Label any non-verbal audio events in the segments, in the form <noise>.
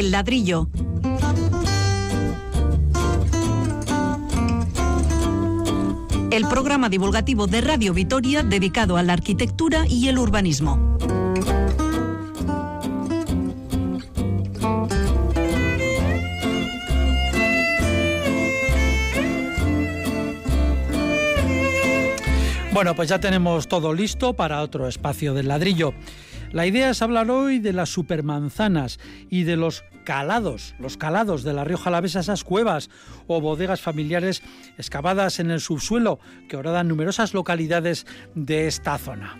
El ladrillo. El programa divulgativo de Radio Vitoria dedicado a la arquitectura y el urbanismo. Bueno, pues ya tenemos todo listo para otro espacio del ladrillo. La idea es hablar hoy de las supermanzanas y de los calados, los calados de la Rioja Alavesa, esas cuevas o bodegas familiares excavadas en el subsuelo que ahora dan numerosas localidades de esta zona.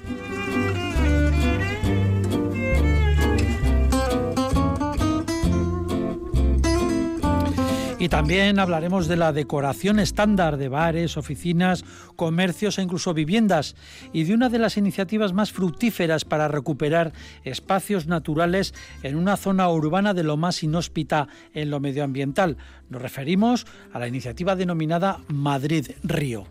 Y también hablaremos de la decoración estándar de bares, oficinas, comercios e incluso viviendas y de una de las iniciativas más fructíferas para recuperar espacios naturales en una zona urbana de lo más inhóspita en lo medioambiental. Nos referimos a la iniciativa denominada Madrid Río.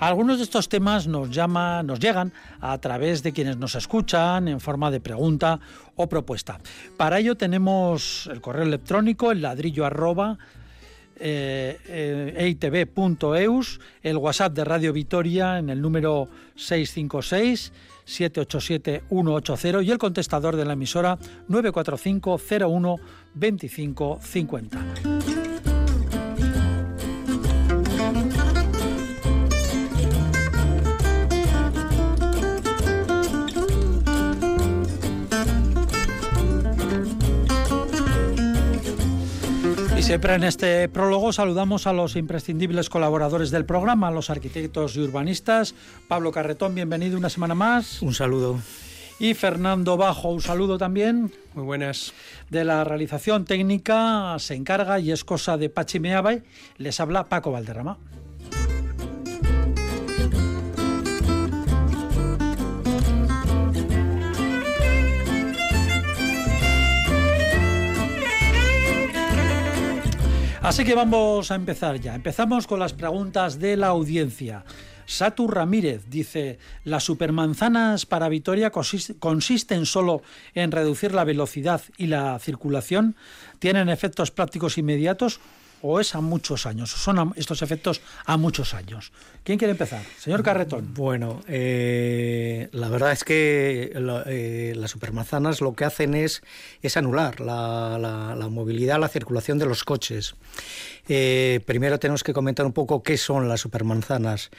Algunos de estos temas nos llaman, nos llegan a través de quienes nos escuchan en forma de pregunta o propuesta. Para ello tenemos el correo electrónico, el ladrillo arroba eh, eh el WhatsApp de Radio Vitoria en el número 656 787 180 y el contestador de la emisora 945 01 25 siempre en este prólogo saludamos a los imprescindibles colaboradores del programa, los arquitectos y urbanistas. Pablo Carretón, bienvenido una semana más. Un saludo. Y Fernando Bajo, un saludo también. Muy buenas. De la realización técnica se encarga y es cosa de Pachi Les habla Paco Valderrama. Así que vamos a empezar ya. Empezamos con las preguntas de la audiencia. Satu Ramírez dice, ¿las supermanzanas para Vitoria consisten solo en reducir la velocidad y la circulación? ¿Tienen efectos prácticos inmediatos o es a muchos años? ¿Son estos efectos a muchos años? ¿Quién quiere empezar? Señor Carretón. Bueno, eh, la verdad es que eh, las supermanzanas lo que hacen es, es anular la, movilidad, la circulación de los coches. Eh, primero tenemos que comentar un poco qué son las supermanzanas.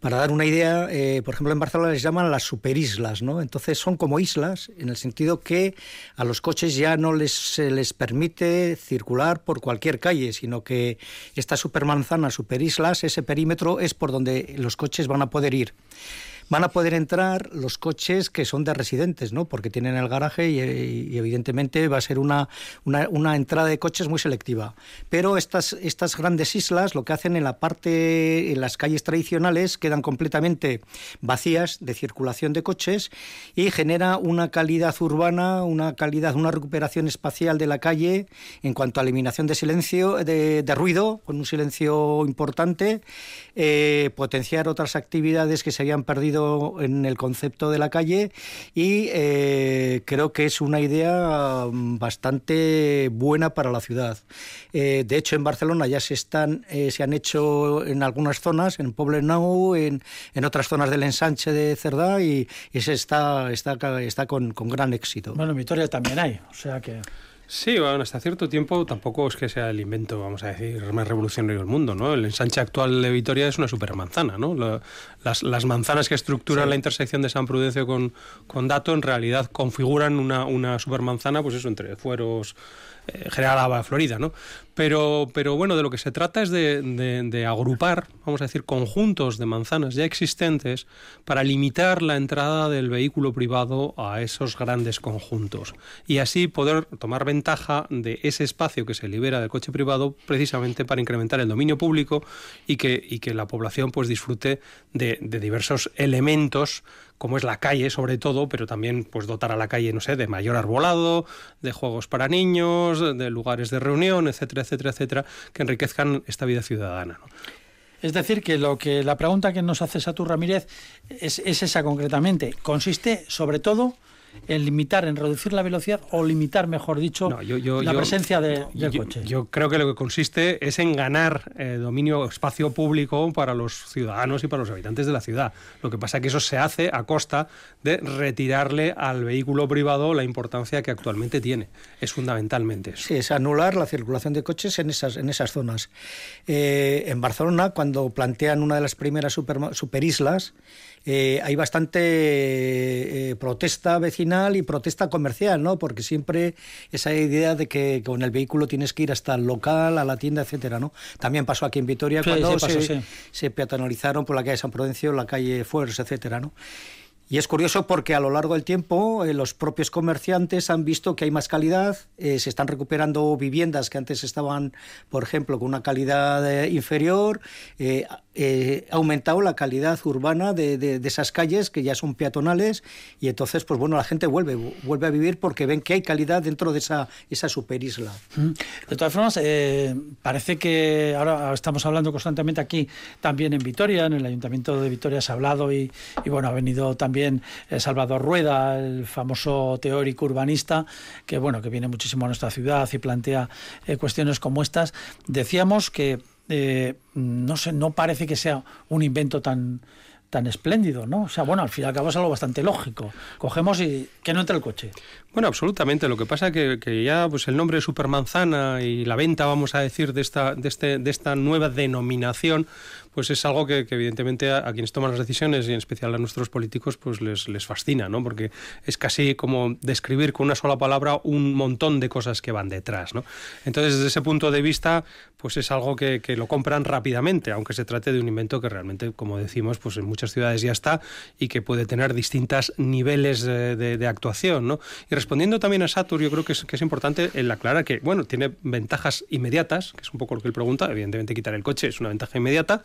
Para dar una idea, eh, por ejemplo, en Barcelona les llaman las superislas, ¿no? Entonces son como islas en el sentido que a los coches ya no les, se les permite circular por cualquier calle, sino que esta supermanzana, superislas, ese perímetro es por donde los coches van a poder ir van a poder entrar los coches que son de residentes, ¿no? Porque tienen el garaje y, evidentemente va a ser una, una, entrada de coches muy selectiva. Pero estas, estas grandes islas lo que hacen en la parte, en las calles tradicionales, quedan completamente vacías de circulación de coches y genera una calidad urbana, una calidad, una recuperación espacial de la calle en cuanto a eliminación de silencio, de, ruido, con un silencio importante, eh, potenciar otras actividades que se habían perdido en el concepto de la calle y eh, creo que es una idea mm, bastante buena para la ciudad. Eh, de hecho, en Barcelona ya se están, eh, se han hecho en algunas zonas, en Poblenou, en, en otras zonas del ensanche de Cerdá y, y se está, está, está con, con gran éxito. Bueno, en Vitoria también hay, o sea que... Sí, bueno, hasta cierto tiempo tampoco es que sea el invento, vamos a decir, más revolucionario del mundo, ¿no? El ensanche actual de Vitoria es una supermanzana, ¿no? las, las, manzanas que estructuran la intersección de San Prudencio con, con Dato en realidad configuran una, una supermanzana, pues eso, entre fueros, eh, General Ava Florida, ¿no? Pero, pero bueno, de lo que se trata es de, agrupar, vamos a decir, conjuntos de manzanas ya existentes para limitar la entrada del vehículo privado a esos grandes conjuntos. Y así poder tomar ventaja de ese espacio que se libera del coche privado precisamente para incrementar el dominio público y que, y que la población pues disfrute de diversos elementos como es la calle sobre todo, pero también pues dotar a la calle, no sé, de mayor arbolado, de juegos para niños, de lugares de reunión, etcétera, etcétera, etcétera, que enriquezcan esta vida ciudadana. Es decir, que lo que la pregunta que nos hace Satur Ramírez es, esa concretamente. Consiste sobre todo en limitar, en reducir la velocidad o limitar, mejor dicho, la presencia de, del coche. Yo creo que lo que consiste es en ganar eh, dominio, espacio público para los ciudadanos y para los habitantes de la ciudad. Lo que pasa es que eso se hace a costa de retirarle al vehículo privado la importancia que actualmente tiene. Es fundamentalmente eso. Sí, es anular la circulación de coches en esas, en esas zonas. Eh, en Barcelona, cuando plantean una de las primeras super, superislas, eh, hay bastante eh, protesta vecinal y protesta comercial, ¿no? Porque siempre esa idea de que con el vehículo tienes que ir hasta el local, a la tienda, etcétera, ¿no? También pasó aquí en Vitoria cuando se, se, peatonalizaron por la calle San Prudencio, la calle Fuers, etcétera, ¿no? Y es curioso porque a lo largo del tiempo eh, los propios comerciantes han visto que hay más calidad, eh, se están recuperando viviendas que antes estaban, por ejemplo, con una calidad eh, inferior, ha aumentado la calidad urbana de, esas calles que ya son peatonales y entonces, pues bueno, la gente vuelve, vuelve a vivir porque ven que hay calidad dentro de esa, esa superisla. De todas formas, parece que ahora estamos hablando constantemente aquí, también en Vitoria, en el Ayuntamiento de Vitoria se ha hablado y, y bueno, ha venido también eh, Salvador Rueda, el famoso teórico urbanista, que bueno, que viene muchísimo a nuestra ciudad y plantea eh, cuestiones como estas. Decíamos que eh, no sé, no parece que sea un invento tan tan espléndido, ¿no? O sea, bueno, al fin y al cabo es algo bastante lógico. Cogemos y que no entre el coche. Bueno, absolutamente. Lo que pasa que, que, ya pues el nombre Supermanzana y la venta, vamos a decir, de esta, de este, de esta nueva denominación, pues es algo que, evidentemente a, quienes toman las decisiones y en especial a nuestros políticos pues les, les fascina, ¿no? Porque es casi como describir con una sola palabra un montón de cosas que van detrás, ¿no? Entonces, desde ese punto de vista, pues es algo que, lo compran rápidamente, aunque se trate de un invento que realmente, como decimos, pues en muchas ciudades ya está y que puede tener distintos niveles de, actuación, ¿no? Respondiendo también a Satur, yo creo que es, que es importante el aclarar que, bueno, tiene ventajas inmediatas, que es un poco lo que él pregunta, evidentemente quitar el coche es una ventaja inmediata,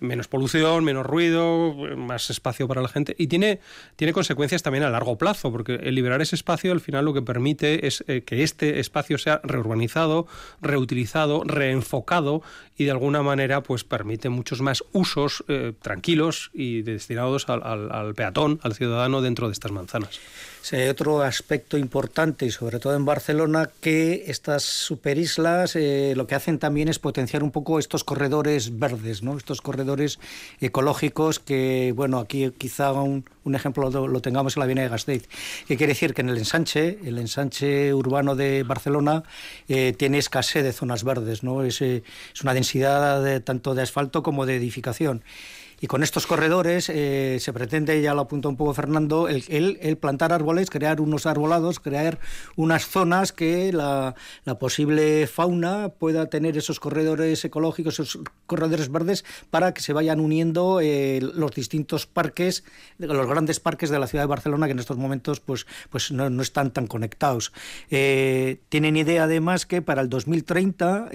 menos polución, menos ruido, más espacio para la gente. Y tiene, tiene consecuencias también a largo plazo, porque el liberar ese espacio al final lo que permite es eh, que este espacio sea reurbanizado, reutilizado, reenfocado y de alguna manera pues permite muchos más usos eh, tranquilos y destinados al, peatón, al ciudadano dentro de estas manzanas. Sí, otro aspecto importante, y sobre todo en Barcelona, que estas superislas eh, lo que hacen también es potenciar un poco estos corredores verdes, ¿no? estos corredores ecológicos que, bueno, aquí quizá un, ejemplo lo, tengamos en la Avenida de Gasteiz, que quiere decir que en el ensanche, el ensanche urbano de Barcelona, eh, tiene escasez de zonas verdes, ¿no? es, eh, una densidad de, tanto de asfalto como de edificación. Y con estos corredores eh, se pretende, ya lo apuntó un poco Fernando, el, plantar árboles, crear unos arbolados, crear unas zonas que la, la, posible fauna pueda tener esos corredores ecológicos, esos corredores verdes, para que se vayan uniendo eh, los distintos parques, los grandes parques de la ciudad de Barcelona, que en estos momentos pues, pues no, no están tan conectados. Eh, tienen idea además que para el 2030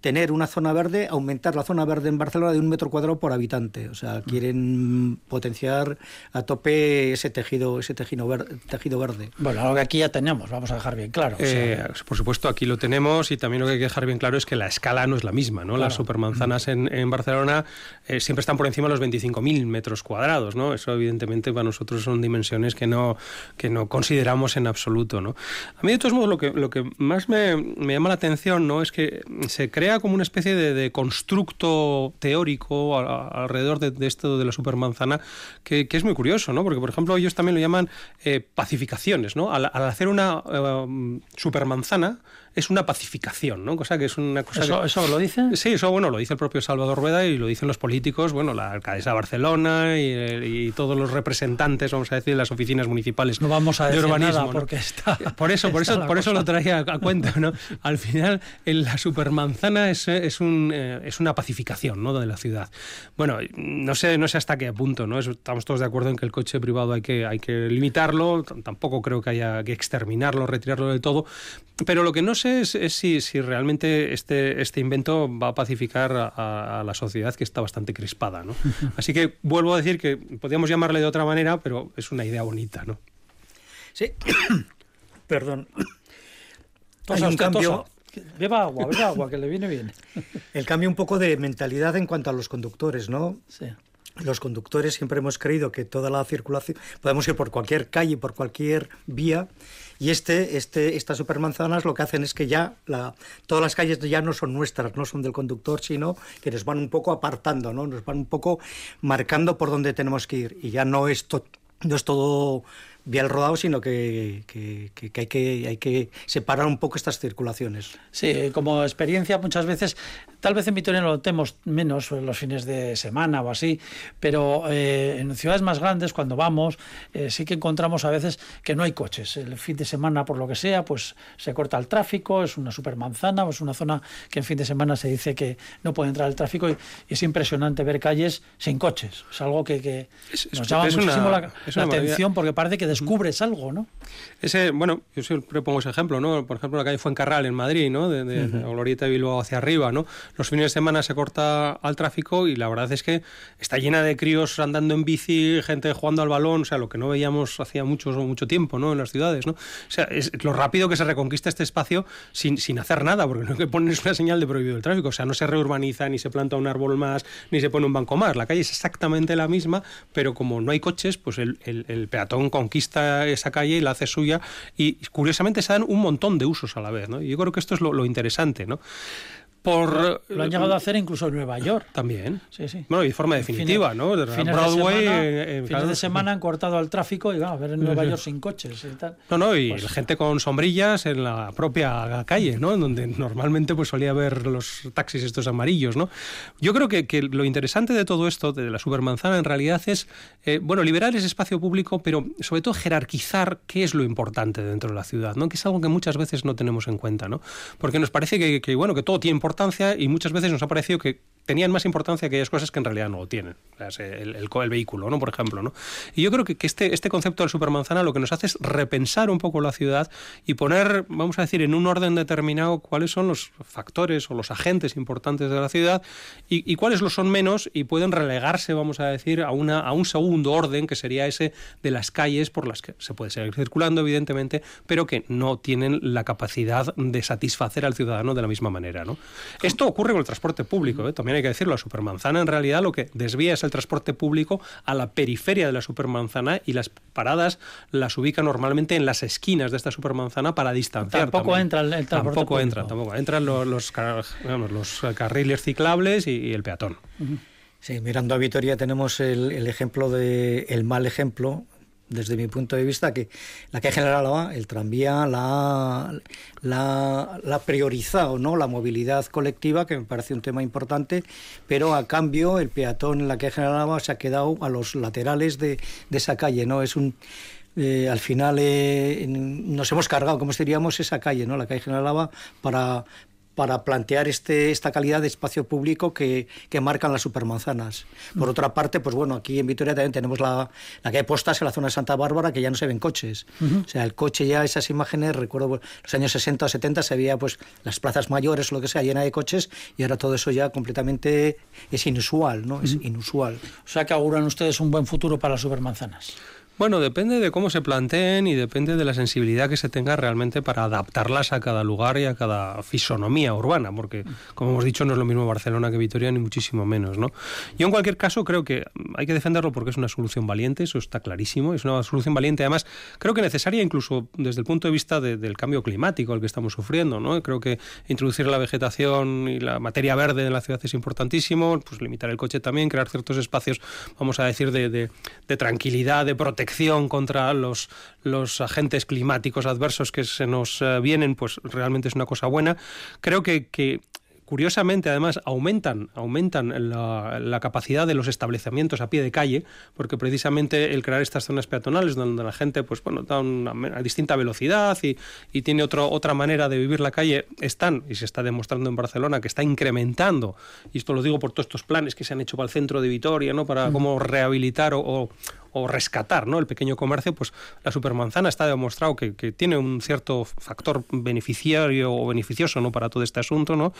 tener una zona verde, aumentar la zona verde en Barcelona de un metro cuadrado por habitante. O sea, quieren potenciar a tope ese tejido, ese tejido verde. Tejido verde. Bueno, algo que aquí ya tenemos, vamos a dejar bien claro. Eh, por supuesto, aquí lo tenemos y también lo que hay que dejar bien claro es que la escala no es la misma. ¿no? Las supermanzanas en, en Barcelona eh, siempre están por encima de los 25.000 metros cuadrados. ¿no? Eso, evidentemente, para nosotros son dimensiones que no, que no consideramos en absoluto. ¿no? A mí, de todos modos, lo que, lo que más me, me llama la atención ¿no? es que se crea como una especie de, constructo teórico alrededor de, esto de la supermanzana que, que, es muy curioso, ¿no? Porque, por ejemplo, ellos también lo llaman eh, pacificaciones, ¿no? Al, hacer una eh, supermanzana, es una pacificación, ¿no? Cosa que es una cosa. ¿Eso, ¿Eso, lo dice? Sí, eso bueno, lo dice el propio Salvador Rueda y lo dicen los políticos, bueno, la alcaldesa de Barcelona y, todos los representantes, vamos a decir, de las oficinas municipales no vamos a decir de urbanismo. Nada porque está. Por eso, por eso, por eso lo traía a, cuenta, ¿no? Al final, en la supermanzana es, es, un, eh, es una pacificación, ¿no? De la ciudad. Bueno, no sé, no sé hasta qué punto, ¿no? Estamos todos de acuerdo en que el coche privado hay que, hay que limitarlo, tampoco creo que haya que exterminarlo, retirarlo del todo, pero lo que no sé es, si, realmente este, este invento va a pacificar a, la sociedad que está bastante crispada. ¿no? <laughs> Así que vuelvo a decir que podríamos llamarle de otra manera, pero es una idea bonita. ¿no? Sí, <coughs> perdón. Hay un cambio... Beba agua, beba agua, que le viene bien. <laughs> El cambio un poco de mentalidad en cuanto a los conductores, ¿no? Sí. los conductores siempre hemos creído que toda la circulación, podemos ir por cualquier calle, por cualquier vía, y este, este, estas supermanzanas lo que hacen es que ya la, todas las calles ya no son nuestras, no son del conductor, sino que nos van un poco apartando, ¿no? nos van un poco marcando por dónde tenemos que ir, y ya no es, no es todo bien rodado, sino que, que, que, hay que hay que separar un poco estas circulaciones. Sí, como experiencia muchas veces, tal vez en Vitoria lo notemos menos los fines de semana o así, pero eh, en ciudades más grandes cuando vamos eh, sí que encontramos a veces que no hay coches. El fin de semana, por lo que sea, pues se corta el tráfico, es una supermanzana o es una zona que en fin de semana se dice que no puede entrar el tráfico y, es impresionante ver calles sin coches. Es algo que, nos llama muchísimo la, atención porque parece que descubres algo, ¿no? Ese, bueno, yo siempre pongo ese ejemplo, ¿no? Por ejemplo, la calle Fuencarral en Madrid, ¿no? De, de, Glorieta de Bilbao hacia arriba, ¿no? Los fines de semana se corta al tráfico y la verdad es que está llena de críos andando en bici, gente jugando al balón, o sea, lo que no veíamos hacía mucho, mucho tiempo, ¿no? En las ciudades, ¿no? O sea, es lo rápido que se reconquista este espacio sin, sin hacer nada, porque lo que ponen es una señal de prohibido el tráfico, o sea, no se reurbaniza, ni se planta un árbol más, ni se pone un banco más. La calle es exactamente la misma, pero como no hay coches, pues el, el peatón conquista esa calle y la hace suya y curiosamente se dan un montón de usos a la vez, ¿no? Y yo creo que esto es lo, lo interesante, ¿no? Por, lo han llegado a hacer incluso en Nueva York. También. Sí, sí. Bueno, y de forma definitiva, ¿no? De Broadway. De semana, en, fines de semana han cortado el tráfico y vamos a ver en Nueva York sin coches y tal. No, no, y pues, gente con sombrillas en la propia calle, ¿no? En donde normalmente pues solía ver los taxis estos amarillos, ¿no? Yo creo que, que lo interesante de todo esto, de la supermanzana, en realidad es, eh, bueno, liberar ese espacio público, pero sobre todo jerarquizar qué es lo importante dentro de la ciudad, ¿no? Que es algo que muchas veces no tenemos en cuenta, ¿no? Porque nos parece que, que bueno, que todo tiene importancia y muchas veces nos ha parecido que tenían más importancia aquellas cosas que en realidad no lo tienen. El, vehículo, ¿no? Por ejemplo, ¿no? Y yo creo que, este, este concepto del supermanzana lo que nos hace es repensar un poco la ciudad y poner, vamos a decir, en un orden determinado cuáles son los factores o los agentes importantes de la ciudad y, y cuáles lo son menos y pueden relegarse, vamos a decir, a, una, a un segundo orden que sería ese de las calles por las que se puede seguir circulando, evidentemente, pero que no tienen la capacidad de satisfacer al ciudadano de la misma manera, ¿no? Esto ocurre con el transporte público, ¿eh? también hay que decirlo. La supermanzana en realidad lo que desvía es el transporte público a la periferia de la supermanzana y las paradas las ubica normalmente en las esquinas de esta supermanzana para distanciar. Tampoco entra el, transporte Tampoco entra, tampoco. Entran los, los, carriles ciclables y, el peatón. Sí, mirando a Vitoria tenemos el, el ejemplo de el mal ejemplo desde mi punto de vista, que la calle General el tranvía, la, la, la, priorizado, ¿no? la movilidad colectiva, que me parece un tema importante, pero a cambio el peatón en la calle General se ha quedado a los laterales de, de esa calle. ¿no? Es un, eh, al final eh, nos hemos cargado, como diríamos, esa calle, ¿no? la calle General para, para plantear este, esta calidad de espacio público que, que marcan las supermanzanas. Por otra parte, pues bueno, aquí en Vitoria también tenemos la, la calle Postas en la zona de Santa Bárbara que ya no se ven coches. O sea, el coche ya, esas imágenes, recuerdo los años 60 o 70 se veía pues las plazas mayores o lo que sea llena de coches y ahora todo eso ya completamente es inusual, ¿no? Es inusual. O sea que auguran ustedes un buen futuro para las supermanzanas. Bueno, depende de cómo se planteen y depende de la sensibilidad que se tenga realmente para adaptarlas a cada lugar y a cada fisonomía urbana, porque, como hemos dicho, no es lo mismo Barcelona que Vitoria, ni muchísimo menos. ¿no? Yo, en cualquier caso, creo que hay que defenderlo porque es una solución valiente, eso está clarísimo, es una solución valiente, además, creo que necesaria incluso desde el punto de vista del cambio climático al que estamos sufriendo. ¿no? Creo que introducir la vegetación y la materia verde en la ciudad es importantísimo, pues limitar el coche también, crear ciertos espacios, vamos a decir, de, de tranquilidad, de protección contra los, los agentes climáticos adversos que se nos eh, vienen, pues realmente es una cosa buena. Creo que, que curiosamente, además, aumentan, aumentan la, capacidad de los establecimientos a pie de calle, porque precisamente el crear estas zonas peatonales donde la gente, pues bueno, da una, distinta velocidad y, y, tiene otro, otra manera de vivir la calle, están, y se está demostrando en Barcelona, que está incrementando, y esto lo digo por todos estos planes que se han hecho para el centro de Vitoria, ¿no? Para cómo rehabilitar o, o rescatar ¿no? el pequeño comercio, pues la supermanzana está demostrado que, tiene un cierto factor beneficiario o beneficioso ¿no? para todo este asunto. ¿no?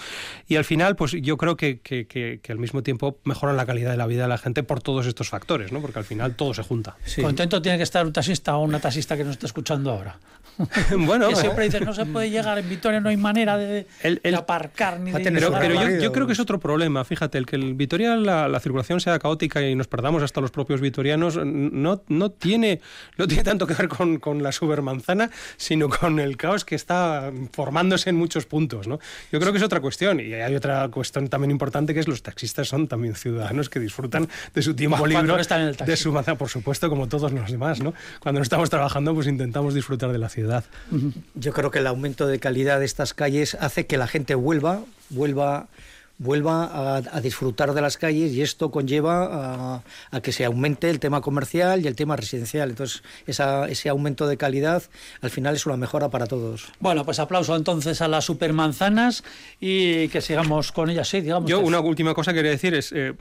Y al final, pues yo creo que, que, al mismo tiempo mejoran la calidad de la vida de la gente por todos estos factores, ¿no? porque al final todo se junta. Contento tiene que estar un taxista o una taxista que nos está escuchando ahora. <laughs> bueno, <laughs> que siempre dice, no se puede llegar en Vitoria, no hay manera de, aparcar ni de Pero, pero yo, creo que es otro problema, fíjate, el que el Vitoria la, circulación sea caótica y nos perdamos hasta los propios vitorianos, no, no, tiene, no tiene tanto que ver con, con la supermanzana, sino con el caos que está formándose en muchos puntos. ¿no? Yo creo que es otra cuestión. Y hay otra cuestión también importante que es los taxistas son también ciudadanos que disfrutan de su tiempo libre, de su manzana, por supuesto, como todos los demás. ¿no? Cuando no estamos trabajando, pues intentamos disfrutar de la ciudad. Yo creo que el aumento de calidad de estas calles hace que la gente vuelva, vuelva vuelva a, disfrutar de las calles y esto conlleva a, que se aumente el tema comercial y el tema residencial. Entonces, ese aumento de calidad al final es una mejora para todos. Bueno, pues aplauso entonces a las supermanzanas y que sigamos con ellas. Sí, digamos. Yo una última cosa que quería decir es, eh,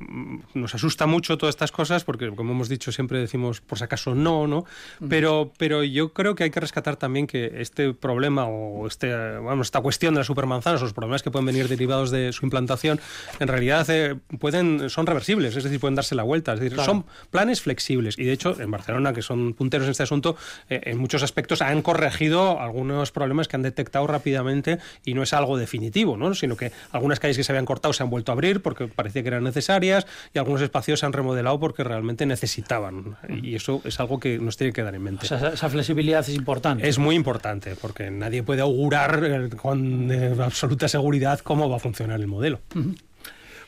nos asusta mucho todas estas cosas porque, como hemos dicho, siempre decimos por si acaso no, ¿no? Pero, pero yo creo que hay que rescatar también que este problema o este, vamos, esta cuestión de las supermanzanas, los problemas que pueden venir derivados de su implantación, en realidad eh, pueden, son reversibles, es decir, pueden darse la vuelta. Es decir, son planes flexibles. Y de hecho, en Barcelona, que son punteros en este asunto, eh, en muchos aspectos han corregido algunos problemas que han detectado rápidamente y no es algo definitivo, ¿no? sino que algunas calles que se habían cortado se han vuelto a abrir porque parecía que eran necesarias y algunos espacios se han remodelado porque realmente necesitaban. Y eso es algo que nos tiene que dar en mente. esa flexibilidad es importante. Es muy importante porque nadie puede augurar eh, con absoluta seguridad cómo va a funcionar el modelo.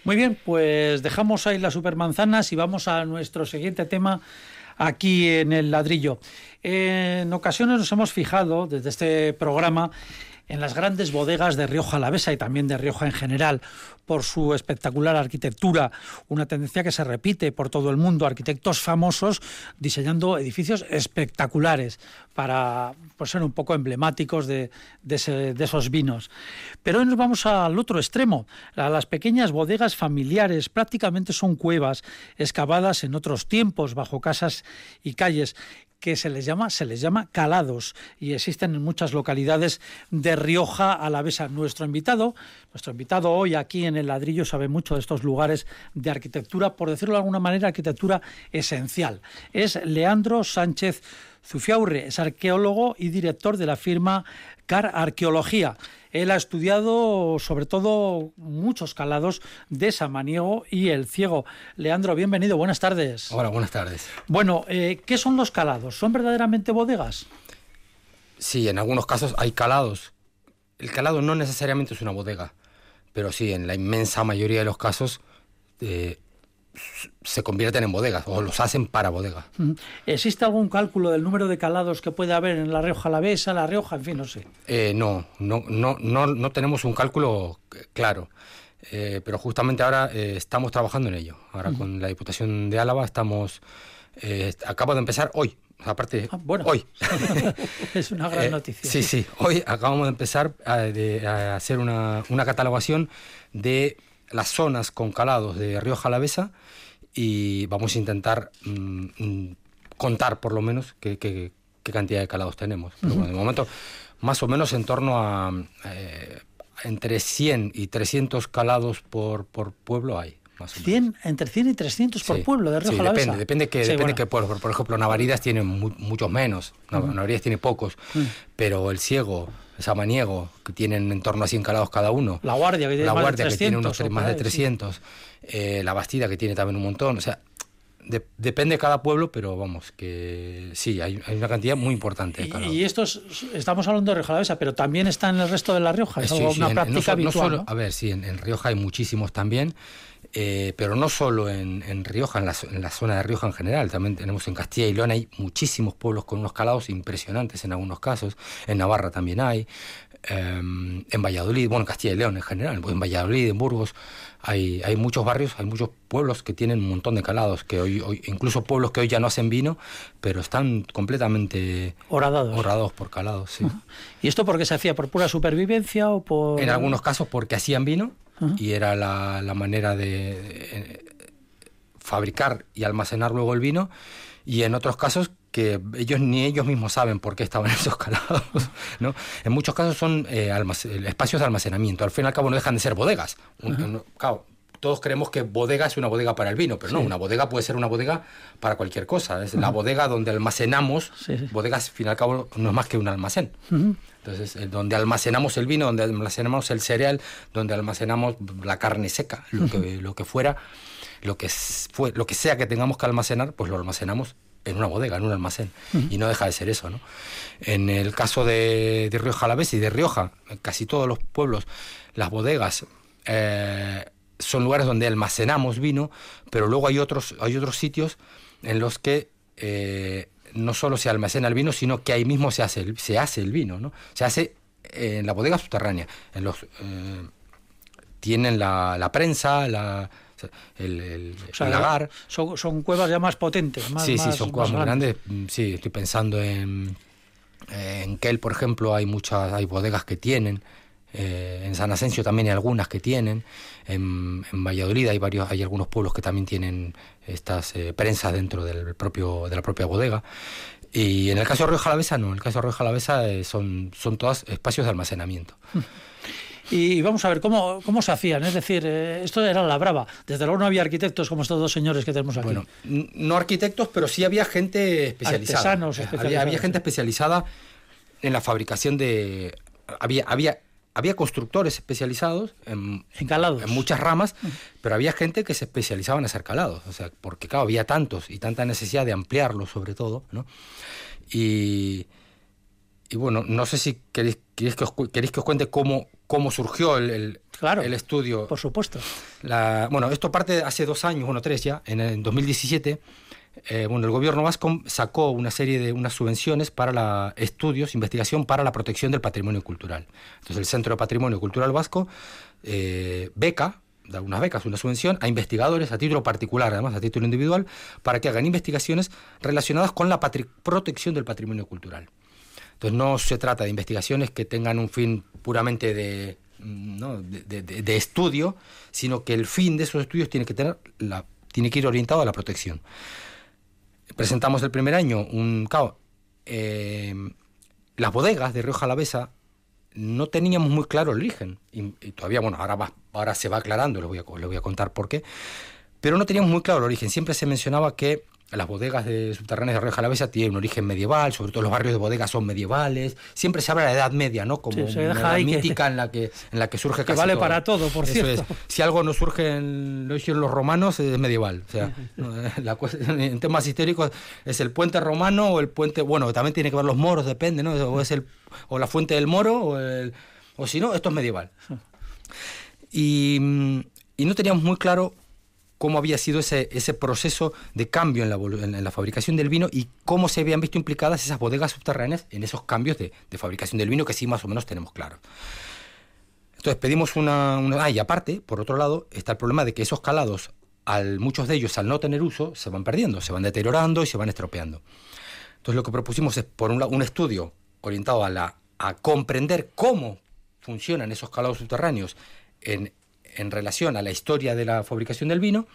Muy bien, pues dejamos ahí las supermanzanas y vamos a nuestro siguiente tema aquí en el ladrillo. En ocasiones nos hemos fijado desde este programa en las grandes bodegas de Rioja Alavesa y también de Rioja en general por su espectacular arquitectura, una tendencia que se repite por todo el mundo, arquitectos famosos diseñando edificios espectaculares para pues, ser un poco emblemáticos de, de, esos vinos. Pero hoy nos vamos al otro extremo, a las pequeñas bodegas familiares, prácticamente son cuevas excavadas en otros tiempos bajo casas y calles que se les llama, se les llama calados y existen en muchas localidades de Rioja Alavesa. Nuestro invitado, nuestro invitado hoy aquí en el ladrillo sabe mucho de estos lugares de arquitectura, por decirlo de alguna manera, arquitectura esencial. Es Leandro Sánchez Zufiaurre, es arqueólogo y director de la firma Car Arqueología. Él ha estudiado sobre todo muchos calados de Samaniego y el Ciego. Leandro, bienvenido, buenas tardes. Hola, buenas tardes. Bueno, eh, ¿qué son los calados? ¿Son verdaderamente bodegas? Sí, en algunos casos hay calados. El calado no necesariamente es una bodega, pero sí, en la inmensa mayoría de los casos eh, se convierten en bodegas o los hacen para bodegas. ¿Existe algún cálculo del número de calados que puede haber en la Rioja Alavesa, la Rioja, en fin, no sé? Eh, no, no, no, no, no tenemos un cálculo claro. Eh, pero justamente ahora eh, estamos trabajando en ello. Ahora con la Diputación de Álava estamos... acabo de empezar hoy, aparte, ah, bueno. hoy. <laughs> es una gran <laughs> noticia. Sí, sí, hoy acabamos de empezar a, hacer una, una catalogación de las zonas con calados de Rioja Alavesa y vamos a intentar mm, mm, contar por lo menos qué, cantidad de calados tenemos. Pero bueno, de momento, más o menos en torno a eh, entre 100 y 300 calados por, por pueblo hay. Más 100, entre 100 y 300 por pueblo de Rioja sí, depende, depende que, depende qué pueblo. Por, ejemplo, Navaridas tiene muchos menos, Navaridas tiene pocos, pero el Ciego, Samaniego, que tienen en torno a 100 calados cada uno. La Guardia, que tiene, la más, guardia, de 300, que tiene unos más de 300. Eh, la Bastida, que tiene también un montón. O sea, depende de cada pueblo, pero vamos, que sí, hay, una cantidad muy importante. De y, y estos, estamos hablando de Rioja Alavesa, pero también está en el resto de La Rioja, es una práctica habitual. A ver, sí, en, Rioja hay muchísimos también. Eh, pero no solo en, Rioja, en la, en la, zona de Rioja en general, también tenemos en Castilla y León hay muchísimos pueblos con unos calados impresionantes en algunos casos, en Navarra también hay, em, en Valladolid, bueno, en Castilla y León en general, en Valladolid, en Burgos, hay, hay muchos barrios, hay muchos pueblos que tienen un montón de calados, que hoy, hoy incluso pueblos que hoy ya no hacen vino, pero están completamente horadados, por calados. Sí. ¿Y esto por qué se hacía? ¿Por pura supervivencia o por...? En algunos casos porque hacían vino y era la, manera de, fabricar y almacenar luego el vino y en otros casos que ellos ni ellos mismos saben por qué estaban <laughs> esos calados. ¿no? En muchos casos son eh, espacios de almacenamiento. Al fin y al cabo no dejan de ser bodegas. todos creemos que bodega es una bodega para el vino, pero no, una bodega puede ser una bodega para cualquier cosa. Es la bodega donde almacenamos, bodegas al fin y al cabo no es más que un almacén. Entonces, eh, donde almacenamos el vino, donde almacenamos el cereal, donde almacenamos la carne seca, lo que, lo que fuera lo que, fue, lo que sea que tengamos que almacenar, pues lo almacenamos en una bodega, en un almacén. Y no deja de ser eso, ¿no? En el caso de, de Rioja Alavesa y de Rioja, casi todos los pueblos, las bodegas eh, son lugares donde almacenamos vino, pero luego hay otros, hay otros sitios en los que eh, no solo se almacena el vino, sino que ahí mismo se hace el, se hace el vino, ¿no? Se hace en la bodega subterránea. En los, eh, tienen la, la prensa, la el, el, lagar. Son, cuevas ya más potentes. Más, sí, sí, son cuevas muy grandes. Mm, sí, estoy pensando en, en Kel, por ejemplo, hay muchas, hay bodegas que tienen. Eh, en San Asensio también hay algunas que tienen. En, Valladolid hay varios, hay algunos pueblos que también tienen estas eh, prensas dentro del propio, de la propia bodega. Y en el caso de Río Jalavesa no, en el caso de Río Jalavesa eh, son, son todos espacios de almacenamiento. Y vamos a ver cómo, cómo se hacían. Es decir, esto era la brava. Desde luego no había arquitectos como estos dos señores que tenemos aquí. Bueno, no arquitectos, pero sí había gente especializada. Artesanos especializados. Había, gente especializada en la fabricación de... Había, había, había constructores especializados en, en, calados. en muchas ramas, mm. pero había gente que se especializaba en hacer calados. O sea, porque claro, había tantos y tanta necesidad de ampliarlos sobre todo, ¿no? Y y bueno, no sé si queréis, queréis, que, os, queréis que os cuente cómo, cómo surgió el, claro, el estudio. Por supuesto. La, bueno, esto parte hace dos años, bueno, tres ya, en, el 2017. Eh, bueno, el gobierno vasco sacó una serie de unas subvenciones para la, estudios, investigación para la protección del patrimonio cultural. Entonces el Centro de Patrimonio Cultural Vasco eh, beca, da unas becas, una subvención a investigadores a título particular, además a título individual, para que hagan investigaciones relacionadas con la protección del patrimonio cultural. Entonces no se trata de investigaciones que tengan un fin puramente de, de, estudio, sino que el fin de esos estudios tiene que, tener tiene que ir orientado a la protección. Presentamos el primer año un... Eh, las bodegas de Río Jalavesa no teníamos muy claro el origen. Y, todavía, bueno, ahora, ahora se va aclarando, les voy, a, les voy a contar por qué. Pero no teníamos muy claro el origen. Siempre se mencionaba que las bodegas de subterráneas de Río Jalavesa tienen un origen medieval, sobre todo los barrios de bodegas son medievales. Siempre se habla de la Edad Media, ¿no? Como una mítica en la que en la que surge que vale para todo, por cierto. Si algo no surge en lo hicieron los romanos es medieval. O sea, en temas históricos es el puente romano o el puente, bueno, también tiene que ver los moros, depende, ¿no? O es el o la fuente del moro o el, o si no, esto es medieval. Y, y no teníamos muy claro cómo había sido ese, ese proceso de cambio en la, en la, fabricación del vino y cómo se habían visto implicadas esas bodegas subterráneas en esos cambios de, de fabricación del vino que sí más o menos tenemos claro. Entonces pedimos una, una... Ah, y aparte, por otro lado, está el problema de que esos calados, al, muchos de ellos al no tener uso, se van perdiendo, se van deteriorando y se van estropeando. Entonces lo que propusimos es, por un lado, un estudio orientado a, la, a comprender cómo funcionan esos calados subterráneos en, en relación a la historia de la fabricación del vino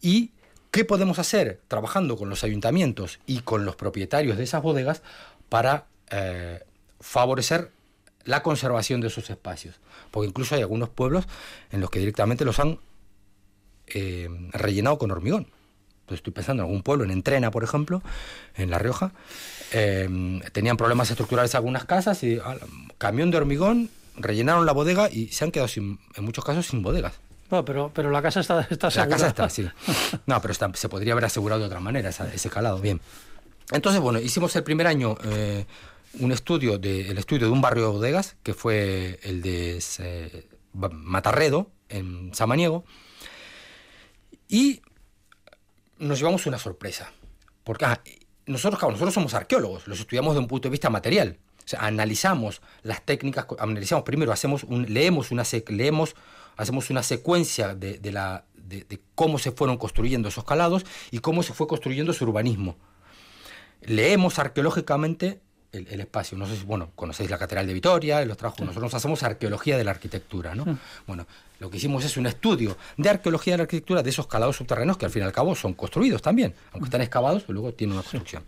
y qué podemos hacer trabajando con los ayuntamientos y con los propietarios de esas bodegas para eh, favorecer la conservación de esos espacios. Porque incluso hay algunos pueblos en los que directamente los han eh, rellenado con hormigón. Entonces estoy pensando en algún pueblo, en Entrena, por ejemplo, en La Rioja, eh, tenían problemas estructurales algunas casas y ah, camión de hormigón rellenaron la bodega y se han quedado sin, en muchos casos sin bodegas. No, pero, pero la casa está, está La casa está, sí. <laughs> No, pero se podría haber asegurado de otra manera ese calado, bien. Entonces, bueno, hicimos el primer año eh, un estudio, de, el estudio de un barrio de bodegas, que fue el de eh, Matarredo, en Samaniego, y nos llevamos una sorpresa. Porque ah, nosotros, nosotros somos arqueólogos, los estudiamos de un punto de vista material analizamos las técnicas, analizamos primero, hacemos un, leemos, una, leemos, hacemos una secuencia de, la, de, cómo se fueron construyendo esos calados y cómo se fue construyendo su urbanismo. Leemos arqueológicamente el, espacio. No sé si, bueno, conocéis la Catedral de Vitoria, los trabajos, nosotros hacemos arqueología de la arquitectura, ¿no? Bueno, lo que hicimos es un estudio de arqueología de la arquitectura de esos calados subterráneos que al fin y al cabo son construidos también, aunque están excavados, pero luego tienen una construcción.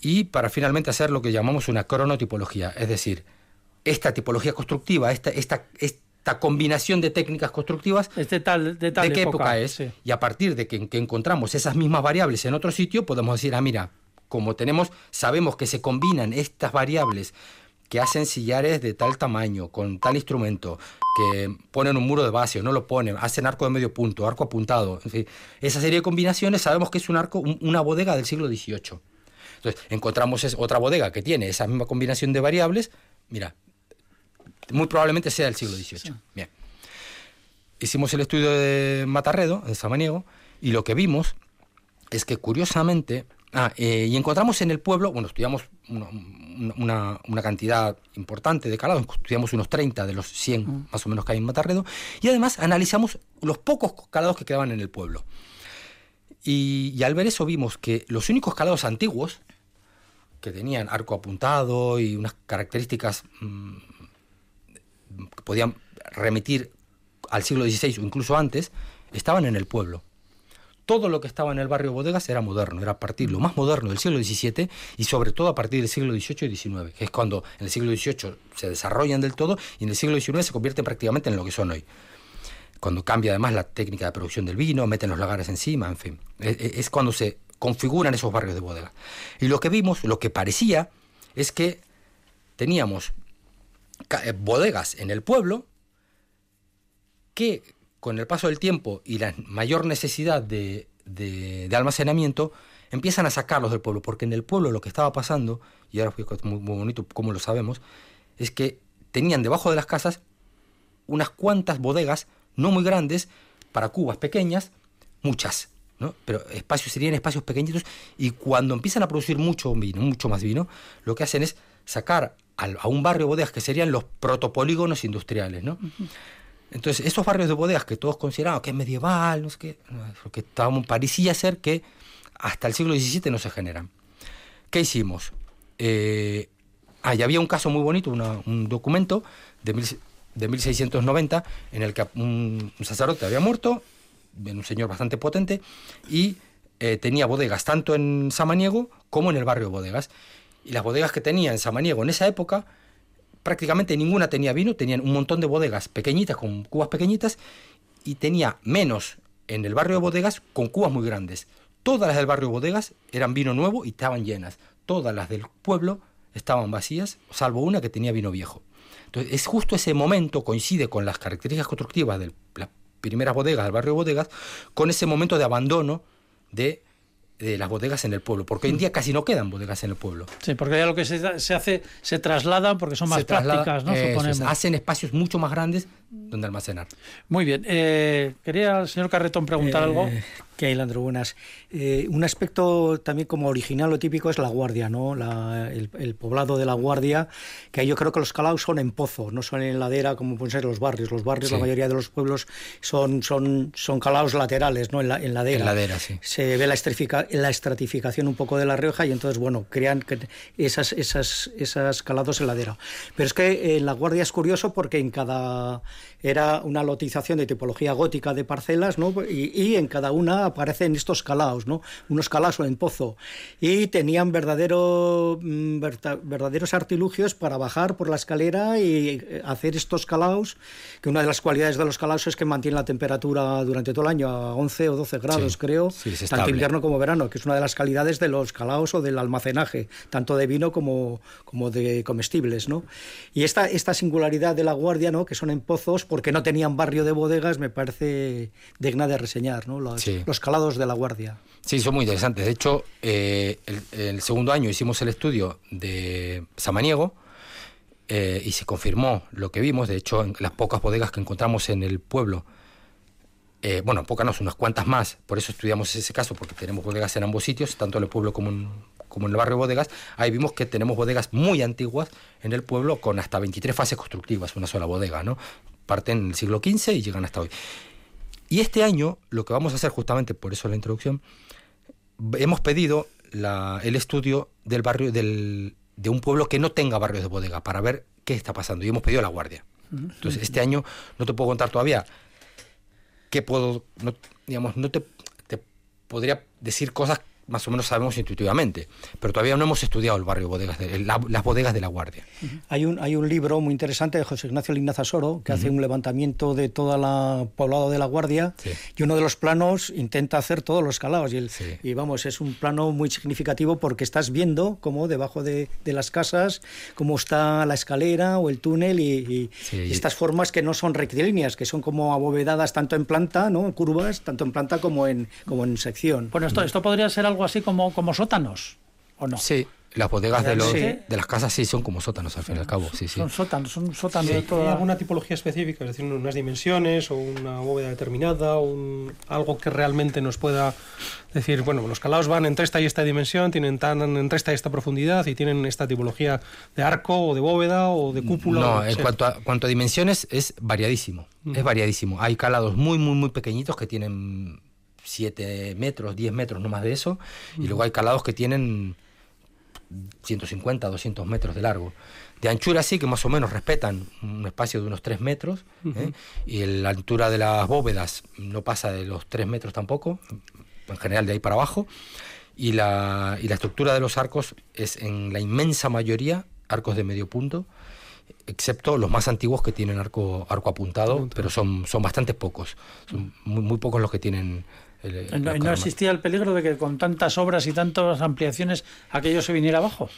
Y para finalmente hacer lo que llamamos una cronotipología, es decir, esta tipología constructiva, esta, esta, esta combinación de técnicas constructivas, este tal, de, tal qué época, es, y a partir de que, que encontramos esas mismas variables en otro sitio, podemos decir, ah, mira, como tenemos, sabemos que se combinan estas variables que hacen sillares de tal tamaño, con tal instrumento, que ponen un muro de base o no lo ponen, hacen arco de medio punto, arco apuntado, en fin, esa serie de combinaciones sabemos que es un arco, una bodega del siglo XVIII. Entonces, encontramos otra bodega que tiene esa misma combinación de variables, mira, muy probablemente sea del siglo XVIII. Bien. Hicimos el estudio de Matarredo, de Samaniego, y lo que vimos es que curiosamente Ah, eh, y encontramos en el pueblo, bueno, estudiamos una, cantidad importante de calados, estudiamos unos 30 de los 100 mm. más o menos que hay en Matarredo, y además analizamos los pocos calados que quedaban en el pueblo. Y, al ver eso vimos que los únicos calados antiguos, que tenían arco apuntado y unas características mm, que podían remitir al siglo XVI o incluso antes, estaban en el pueblo todo lo que estaba en el barrio Bodegas era moderno, era a partir lo más moderno del siglo XVII y sobre todo a partir del siglo XVIII y XIX, que es cuando en el siglo XVIII se desarrollan del todo y en el siglo XIX se convierten prácticamente en lo que son hoy. Cuando cambia además la técnica de producción del vino, meten los lagares encima, en fin. Es, cuando se configuran esos barrios de bodegas. Y lo que vimos, lo que parecía, es que teníamos eh, bodegas en el pueblo que con el paso del tiempo y la mayor necesidad de, almacenamiento, empiezan a sacarlos del pueblo, porque en el pueblo lo que estaba pasando, y ahora es muy, muy bonito como lo sabemos, es que tenían debajo de las casas unas cuantas bodegas, no muy grandes, para cubas pequeñas, muchas, ¿no? Pero espacios serían espacios pequeñitos y cuando empiezan a producir mucho vino, mucho más vino, lo que hacen es sacar a un barrio de bodegas que serían los protopolígonos industriales, ¿no? Entonces, esos barrios de bodegas que todos consideraban que es medieval, no sé qué, porque parecía ser que hasta el siglo XVII no se generan. ¿Qué hicimos? Eh, ah, había un caso muy bonito, un documento de, de 1690 en el que un, sacerdote había muerto, un señor bastante potente, y eh, tenía bodegas tanto en Samaniego como en el barrio de bodegas. Y las bodegas que tenía en Samaniego en esa época prácticamente ninguna tenía vino, tenían un montón de bodegas pequeñitas con cubas pequeñitas y tenía menos en el barrio de bodegas con cubas muy grandes. Todas las del barrio de bodegas eran vino nuevo y estaban llenas. Todas las del pueblo estaban vacías, salvo una que tenía vino viejo. Entonces, es justo ese momento, coincide con las características constructivas de las primeras bodegas del barrio de bodegas, con ese momento de abandono de de las bodegas en el pueblo, porque hoy en día casi no quedan bodegas en el pueblo. Sí, porque ya lo que se, se hace, se trasladan porque son más prácticas, ¿no? hacen espacios mucho más grandes donde almacenar. Muy bien. Eh, quería el señor Carretón preguntar algo. Eh, que hay, Landro, buenas. Eh, un aspecto también como original o típico es la guardia, ¿no? el, poblado de la guardia, que yo creo que los calaos son en pozo, no son en ladera como pueden ser los barrios. Los barrios, la mayoría de los pueblos son, son, son calaos laterales, ¿no? En, la, en ladera. En ladera, sí. Se ve la, la estratificación un poco de la Rioja y entonces, bueno, crean esas, esas, esas calados en ladera. Pero es que en la guardia es curioso porque en cada era una lotización de tipología gótica de parcelas, ¿no? Y, en cada una aparecen estos calaos, ¿no? Unos calaos en pozo. Y tenían verdadero, mm, verdaderos artilugios para bajar por la escalera y eh, hacer estos calaos, que una de las cualidades de los calaos es que mantienen la temperatura durante todo el año a 11 o 12 grados, creo, tanto invierno como verano, que es una de las calidades de los calaos o del almacenaje, tanto de vino como, como de comestibles, ¿no? Y esta, esta singularidad de la guardia, ¿no? Que son en porque no tenían barrio de bodegas, me parece digna de reseñar, ¿no? Los, calados de la Guardia. Sí, son muy interesantes. De hecho, eh, el, segundo año hicimos el estudio de Samaniego eh, y se confirmó lo que vimos. De hecho, en las pocas bodegas que encontramos en el pueblo, eh, bueno, pocas no, unas cuantas más, por eso estudiamos ese caso, porque tenemos bodegas en ambos sitios, tanto en el pueblo como en, como en el barrio de bodegas, ahí vimos que tenemos bodegas muy antiguas en el pueblo con hasta 23 fases constructivas, una sola bodega, ¿no? Parten en el siglo XV y llegan hasta hoy. Y este año lo que vamos a hacer, justamente por eso la introducción, hemos pedido el estudio del barrio del, de un pueblo que no tenga barrios de bodega para ver qué está pasando. Y hemos pedido la guardia. Entonces, este año no te puedo contar todavía qué puedo, no, digamos, no te, te podría decir cosas más o menos sabemos intuitivamente, pero todavía no hemos estudiado el barrio bodegas de, las bodegas de la Guardia. Hay un, hay un libro muy interesante de José Ignacio Lignaza Soro que hace un levantamiento de toda la poblado de la Guardia y uno de los planos intenta hacer todos los calados y, el, y vamos, es un plano muy significativo porque estás viendo cómo debajo de, de las casas, cómo está la escalera o el túnel y, y estas formas que no son rectilíneas, que son como abovedadas tanto en planta, ¿no? curvas, tanto en planta como en, como en sección. Bueno, esto, esto podría ser algo así como, como sótanos, ¿o no? Sí, las bodegas de, los, de las casas sí son como sótanos al fin y al cabo. Sí, sí. Son sótanos, son sótanos de toda... ¿Hay alguna tipología específica? Es decir, unas dimensiones o una bóveda determinada o un, algo que realmente nos pueda decir, bueno, los calados van entre esta y esta dimensión, tienen tan entre esta y esta profundidad y tienen esta tipología de arco o de bóveda o de cúpula. No, en cuanto a, cuanto a dimensiones es variadísimo. Es variadísimo. Hay calados muy, muy, muy pequeñitos que tienen 7 metros, 10 metros, no más de eso, y luego hay calados que tienen 150, 200 metros de largo. De anchura sí, que más o menos respetan un espacio de unos 3 metros, ¿eh? y la altura de las bóvedas no pasa de los 3 metros tampoco, en general de ahí para abajo, y la, y la estructura de los arcos es en la inmensa mayoría arcos de medio punto, excepto los más antiguos que tienen arco, arco apuntado, pero son, son bastante pocos, son muy, muy pocos los que tienen ¿No, existía el peligro de que con tantas obras y tantas ampliaciones aquello se viniera abajo?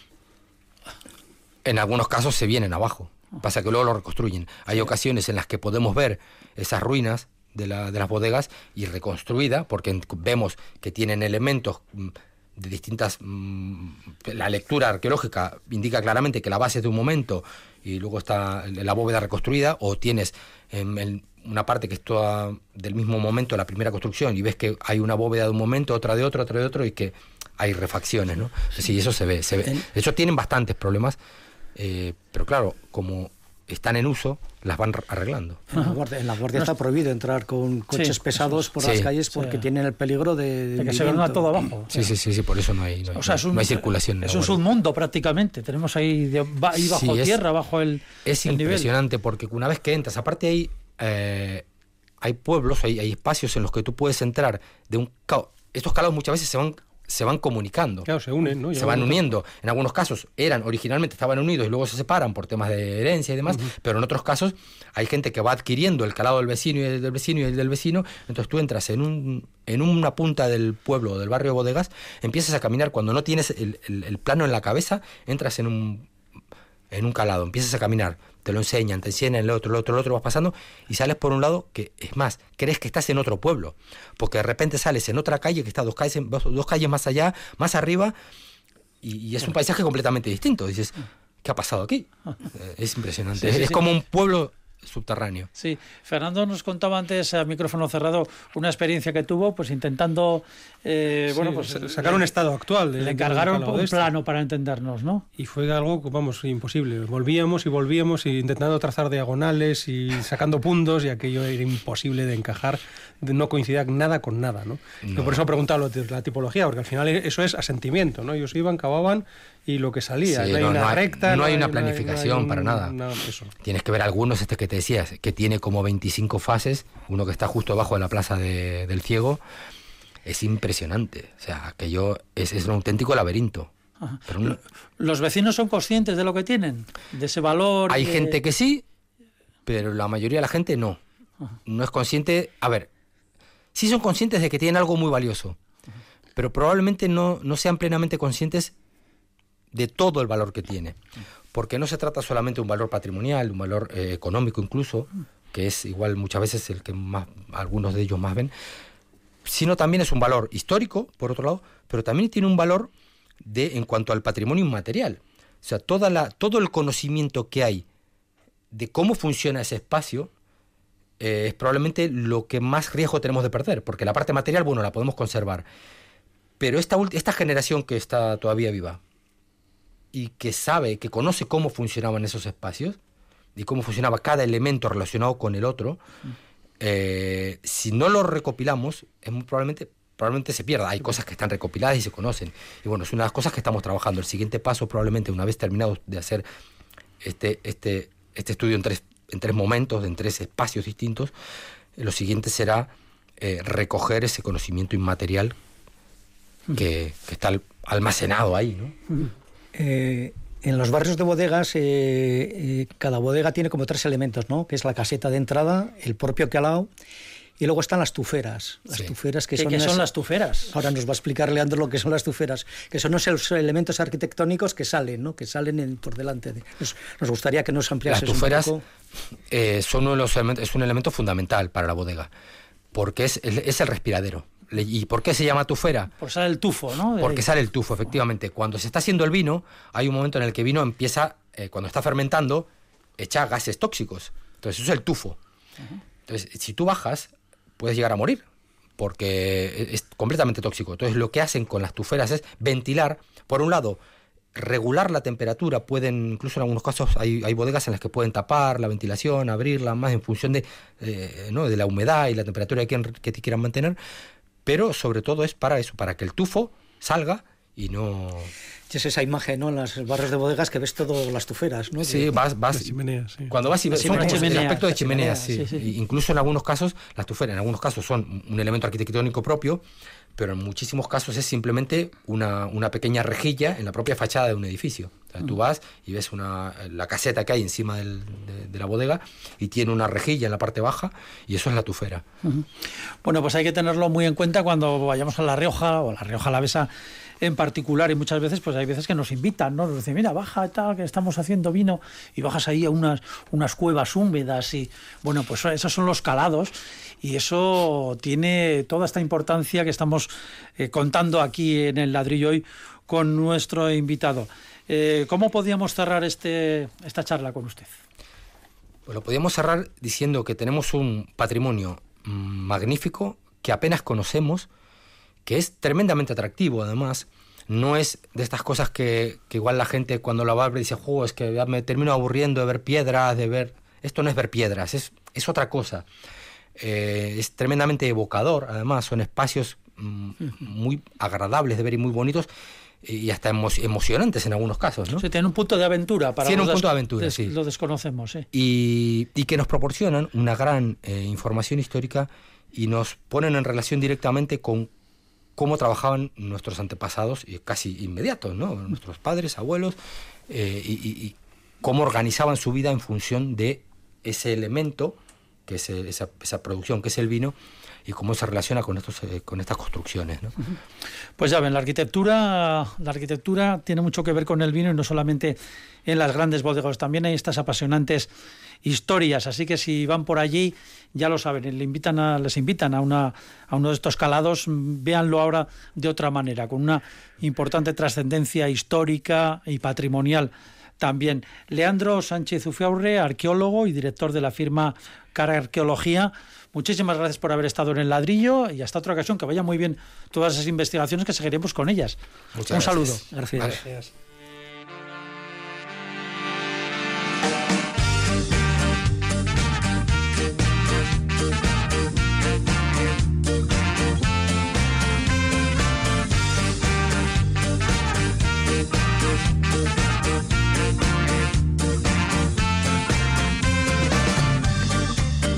En algunos casos se vienen abajo. Pasa que luego lo reconstruyen. Hay ocasiones en las que podemos ver esas ruinas de, la, de las bodegas y reconstruida, porque vemos que tienen elementos mm, de distintas... Mm, la lectura arqueológica indica claramente que la base es de un momento y luego está la bóveda reconstruida, o tienes en, una parte que es toda del mismo momento, la primera construcción, y ves que hay una bóveda de un momento, otra de otro, otra de otro, y que hay refacciones, ¿no? Sí, eso se ve, se ve. De hecho, tienen bastantes problemas, eh, pero claro, como están en uso, las van arreglando. En la guardia, está prohibido entrar con coches pesados por las calles porque tienen el peligro de, que se venga todo abajo. Sí, sí, sí, sí, por eso no hay, no hay, circulación. Es un submundo prácticamente. Tenemos ahí, ahí bajo tierra, bajo el. Es impresionante porque una vez que entras, aparte hay eh, hay pueblos, hay, hay, espacios en los que tú puedes entrar de un Estos calados muchas veces se van se van comunicando. Claro, se unen, ¿no? Se van uniendo. En algunos casos eran, originalmente estaban unidos y luego se separan por temas de herencia y demás, pero en otros casos hay gente que va adquiriendo el calado del vecino y el del vecino y el del vecino, entonces tú entras en, un, en una punta del pueblo, del barrio Bodegas, empiezas a caminar, cuando no tienes el, el plano en la cabeza, entras en un, en un calado, empiezas a caminar te lo enseñan, te enseñan el otro, el otro, el otro, vas pasando y sales por un lado que, es más, crees que estás en otro pueblo, porque de repente sales en otra calle que está dos calles, dos calles más allá, más arriba, y, es un paisaje completamente distinto. dices, ¿qué ha pasado aquí? Ah. Eh, es impresionante. es como un pueblo subterráneo. Sí, Fernando nos contaba antes a micrófono cerrado una experiencia que tuvo, pues intentando, eh, bueno, pues sacar un estado actual. le encargaron un este. plano para entendernos, ¿no? Y fue algo, vamos, imposible. Volvíamos y volvíamos y intentando trazar diagonales y sacando puntos y aquello era imposible de encajar, no coincidía nada con nada, ¿no? por eso he preguntado la tipología, porque al final eso es asentimiento, ¿no? Ellos iban, cavaban y lo que salía. no hay una recta. No, hay, una planificación para nada. Tienes que ver algunos, este que te decías, que tiene como 25 fases, uno que está justo abajo de la plaza del ciego. Es impresionante. O sea, que yo es, un auténtico laberinto. ¿Los vecinos son conscientes de lo que tienen? ¿De ese valor? Hay gente que sí, pero la mayoría de la gente no. No es consciente. A ver, sí son conscientes de que tienen algo muy valioso, pero probablemente no, no sean plenamente conscientes de todo el valor que tiene. Porque no se trata solamente de un valor patrimonial, un valor eh, económico incluso, que es igual muchas veces el que más, algunos de ellos más ven, sino también es un valor histórico, por otro lado, pero también tiene un valor de en cuanto al patrimonio inmaterial. O sea, toda la, todo el conocimiento que hay de cómo funciona ese espacio eh, es probablemente lo que más riesgo tenemos de perder, porque la parte material, bueno, la podemos conservar. Pero esta, esta generación que está todavía viva, y que sabe, que conoce cómo funcionaban esos espacios y cómo funcionaba cada elemento relacionado con el otro, eh, si no lo recopilamos, es muy probablemente probablemente se pierda. Hay cosas que están recopiladas y se conocen. Y bueno, es una de las cosas que estamos trabajando. El siguiente paso, probablemente, una vez terminado de hacer este, este, este estudio en tres, en tres momentos, en tres espacios distintos, eh, lo siguiente será eh, recoger ese conocimiento inmaterial que, está almacenado ahí. ¿no? Eh, en los barrios de bodegas, cada bodega tiene como tres elementos, ¿no? que es la caseta de entrada, el propio calao y luego están las tuferas. Las tuferas que son, ¿Qué son las tuferas? Ahora nos va a explicar Leandro lo que son las tuferas, que son los elementos arquitectónicos que salen, ¿no? que salen por delante. De... Nos, gustaría que nos ampliase Las tuferas eh, son uno de los elementos, es un elemento fundamental para la bodega, porque es, es el respiradero. ¿Y por qué se llama tufera? Por sale el tufo, ¿no? Porque sale el tufo, efectivamente. Cuando se está haciendo el vino, hay un momento en el que el vino empieza, eh, cuando está fermentando, echa gases tóxicos. Entonces, eso es el tufo. Entonces, si tú bajas, puedes llegar a morir, porque es completamente tóxico. Entonces lo que hacen con las tuferas es ventilar, por un lado, regular la temperatura, pueden, incluso en algunos casos hay, bodegas en las que pueden tapar la ventilación, abrirla, más en función de, eh, ¿no? de la humedad y la temperatura que, que quieran mantener, pero sobre todo es para eso, para que el tufo salga y no... Es esa imagen, ¿no? En los barrios de bodegas que ves todas las tuferas, ¿no? Sí, vas, vas. Chimeneas, sí. Cuando vas y ves son el aspecto de chimeneas, sí. Incluso en algunos casos, las tuferas, en algunos casos son un elemento arquitectónico propio, pero en muchísimos casos es simplemente una, una pequeña rejilla en la propia fachada de un edificio. Tú vas y ves una, la caseta que hay encima de, la bodega y tiene una rejilla en la parte baja y eso es la tufera. Bueno, pues hay que tenerlo muy en cuenta cuando vayamos a La Rioja o La Rioja Alavesa en particular y muchas veces pues hay veces que nos invitan, ¿no? Nos dicen, mira, baja tal, que estamos haciendo vino y bajas ahí a unas, unas cuevas húmedas y bueno, pues esos son los calados y eso tiene toda esta importancia que estamos eh, contando aquí en el ladrillo hoy con nuestro invitado. Eh, ¿Cómo podíamos cerrar este, esta charla con usted? Pues lo podíamos cerrar diciendo que tenemos un patrimonio magnífico que apenas conocemos, que es tremendamente atractivo además. No es de estas cosas que, igual la gente cuando lo va a ver dice, juego es que me termino aburriendo de ver piedras, de ver... Esto no es ver piedras, es, es otra cosa. Eh, es tremendamente evocador, además, son espacios mm, muy agradables de ver y muy bonitos y hasta emocionantes en algunos casos. ¿no? Sí, tiene un punto de aventura para tiene un punto de aventura, sí. Lo desconocemos, sí. Y, y, que nos proporcionan una gran eh, información histórica y nos ponen en relación directamente con cómo trabajaban nuestros antepasados, y casi inmediatos, ¿no? nuestros padres, abuelos, eh, y, cómo organizaban su vida en función de ese elemento, que es esa, esa producción, que es el vino, y cómo se relaciona con estos eh, con estas construcciones. ¿no? Pues ya ven, la arquitectura, la arquitectura tiene mucho que ver con el vino y no solamente en las grandes bodegas, también hay estas apasionantes historias, así que si van por allí, ya lo saben, le invitan les invitan a, una, a uno de estos calados, véanlo ahora de otra manera, con una importante trascendencia histórica y patrimonial también. Leandro Sánchez Ufiaurre, arqueólogo y director de la firma Cara Arqueología, muchísimas gracias por haber estado en el ladrillo y hasta otra ocasión, que vaya muy bien todas esas investigaciones que seguiremos con ellas. Un saludo. gracias.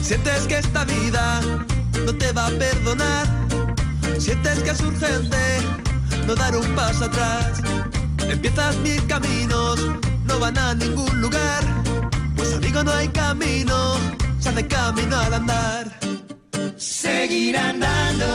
Sientes que esta vida no te va a perdonar. Sientes que es urgente no dar un paso atrás. Empiezas mil caminos, no van a ningún lugar. Pues amigo, no hay camino, se hace camino al andar. Seguir andando,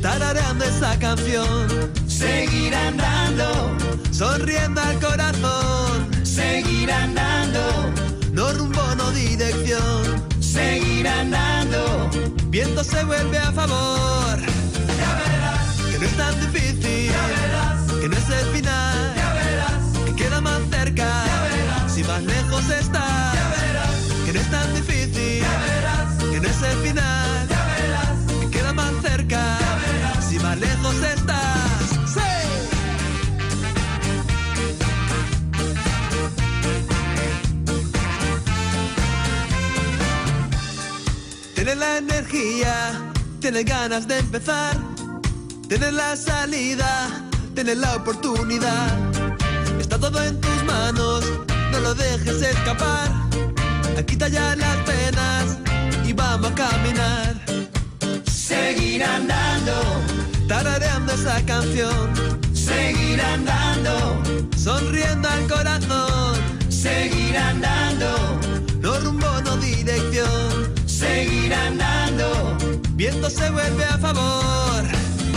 tarareando esa canción. Seguir andando, sonriendo al corazón. Seguir andando, no rumbo, no dirección seguir andando. Viento se vuelve a favor. Ya verás. Que no es tan difícil. Ya verás. Que no es el final. Ya verás. Que queda más cerca. Ya verás. Si más lejos está. Ya verás. Que no es tan difícil. Ya verás. Que no es el final. Ya verás. Que queda más cerca. Ya verás. Si más lejos está. Tienes la energía, tienes ganas de empezar. Tienes la salida, tienes la oportunidad. Está todo en tus manos, no lo dejes escapar. Quita ya las penas y vamos a caminar. Seguir andando, tarareando esa canción. Seguir andando, sonriendo al corazón. Seguir andando, se vuelve a favor.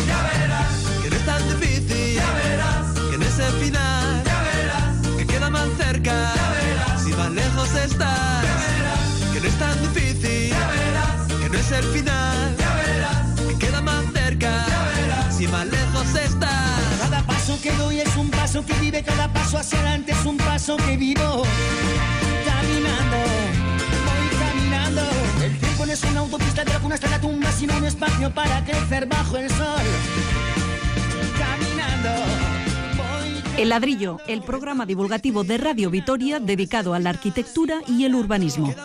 Ya verás que no es tan difícil. Ya verás que no es el final. Ya verás que queda más cerca. Ya verás si más lejos estás. Ya verás que no es tan difícil. Ya verás que no es el final. Ya verás que queda más cerca. Ya verás si más lejos estás. Cada paso que doy es un paso que vive, cada paso hacia adelante es un paso que vivo. Es una autopista de la cuna hasta la tumba, sino un espacio para crecer bajo el sol. Caminando. El ladrillo, el programa divulgativo de Radio Vitoria dedicado a la arquitectura y el urbanismo.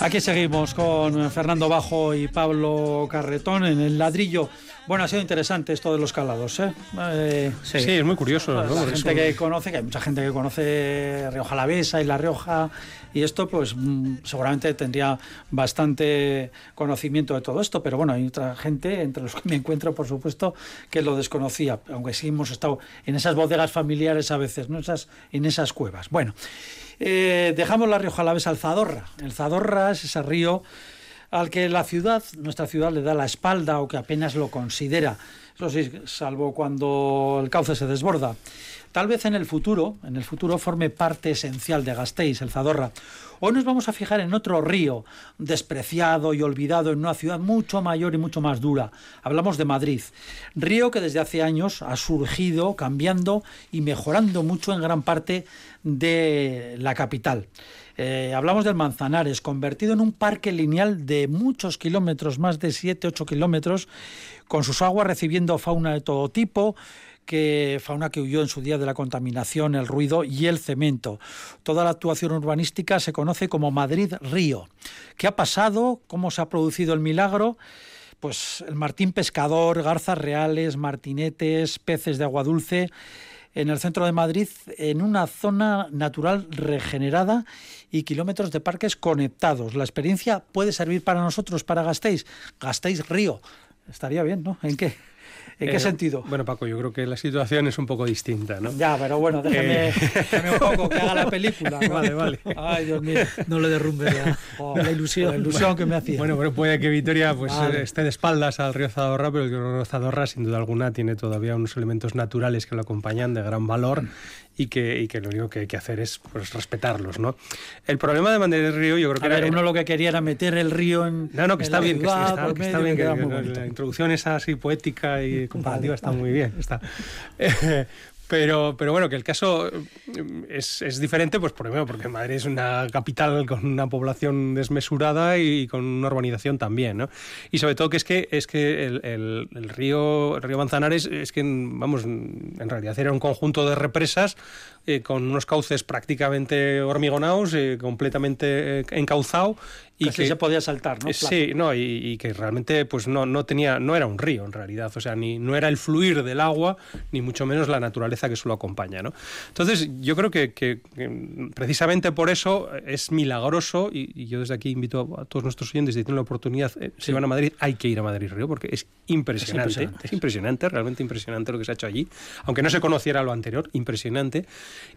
Aquí seguimos con Fernando Bajo y Pablo Carretón en el ladrillo. Bueno, ha sido interesante esto de los calados, ¿eh? eh sí. sí. es muy curioso. ¿no? La gente que conoce, que hay mucha gente que conoce Rioja Alavesa y La Rioja y esto, pues mm, seguramente tendría bastante conocimiento de todo esto, pero bueno, hay otra gente, entre los que me encuentro, por supuesto, que lo desconocía, aunque sí hemos estado en esas bodegas familiares a veces, ¿no? Esas, en esas cuevas. Bueno, eh, dejamos La Rioja Alavesa al Zadorra. El Zadorra es ese río al que la ciudad, nuestra ciudad, le da la espalda o que apenas lo considera. Eso sí, salvo cuando el cauce se desborda. Tal vez en el futuro, en el futuro forme parte esencial de Gasteiz, el Zadorra. Hoy nos vamos a fijar en otro río, despreciado y olvidado en una ciudad mucho mayor y mucho más dura. Hablamos de Madrid. Río que desde hace años ha surgido, cambiando y mejorando mucho en gran parte de la capital. Eh, hablamos del Manzanares, convertido en un parque lineal de muchos kilómetros, más de 7-8 kilómetros, con sus aguas recibiendo fauna de todo tipo, que fauna que huyó en su día de la contaminación, el ruido y el cemento. Toda la actuación urbanística se conoce como Madrid Río. ¿Qué ha pasado? ¿Cómo se ha producido el milagro? Pues el martín pescador, garzas reales, martinetes, peces de agua dulce en el centro de Madrid, en una zona natural regenerada y kilómetros de parques conectados. La experiencia puede servir para nosotros, para Gasteiz. Gasteiz Río. Estaría bien, ¿no? ¿En qué? ¿En qué eh, sentido? Bueno, Paco, yo creo que la situación es un poco distinta, ¿no? Ya, pero bueno, déjame, eh. <laughs> un poco que haga la película. Vale, vale. Ay, Dios mío, no le derrumbe ya. Oh, la ilusión, la ilusión que me hacía. Bueno, pero puede que Vitoria pues, esté de espaldas al río Zadorra, pero el río Zadorra, sin duda alguna, tiene todavía unos elementos naturales que lo acompañan de gran valor y que, y que lo único que hay que hacer es pues, respetarlos, ¿no? El problema de mantener el río, yo creo que... A ver, uno lo que quería era meter el río en No, no, que está bien, que está, que está bien, que, la introducción esa así poética y <laughs> comparativa está muy bien, está. <laughs> Pero, pero bueno, que el caso eh, es, es, diferente, pues primero porque Madrid es una capital con una población desmesurada y con una urbanización también, ¿no? Y sobre todo que es que es que el, el, río, el río Manzanares es que, vamos, en realidad era un conjunto de represas eh, con unos cauces prácticamente hormigonados, eh, completamente encauzado y que se podía saltar, ¿no? Sí, no, y, que realmente pues no, no tenía, no era un río en realidad, o sea, ni no era el fluir del agua, ni mucho menos la naturaleza que eso lo acompaña, ¿no? Entonces, yo creo que, precisamente por eso es milagroso, y, yo desde aquí invito a, todos nuestros oyentes, si tienen la oportunidad, eh, si van a Madrid, hay que ir a Madrid Río, porque es impresionante, es impresionante, realmente impresionante lo que se ha hecho allí, aunque no se conociera lo anterior, impresionante.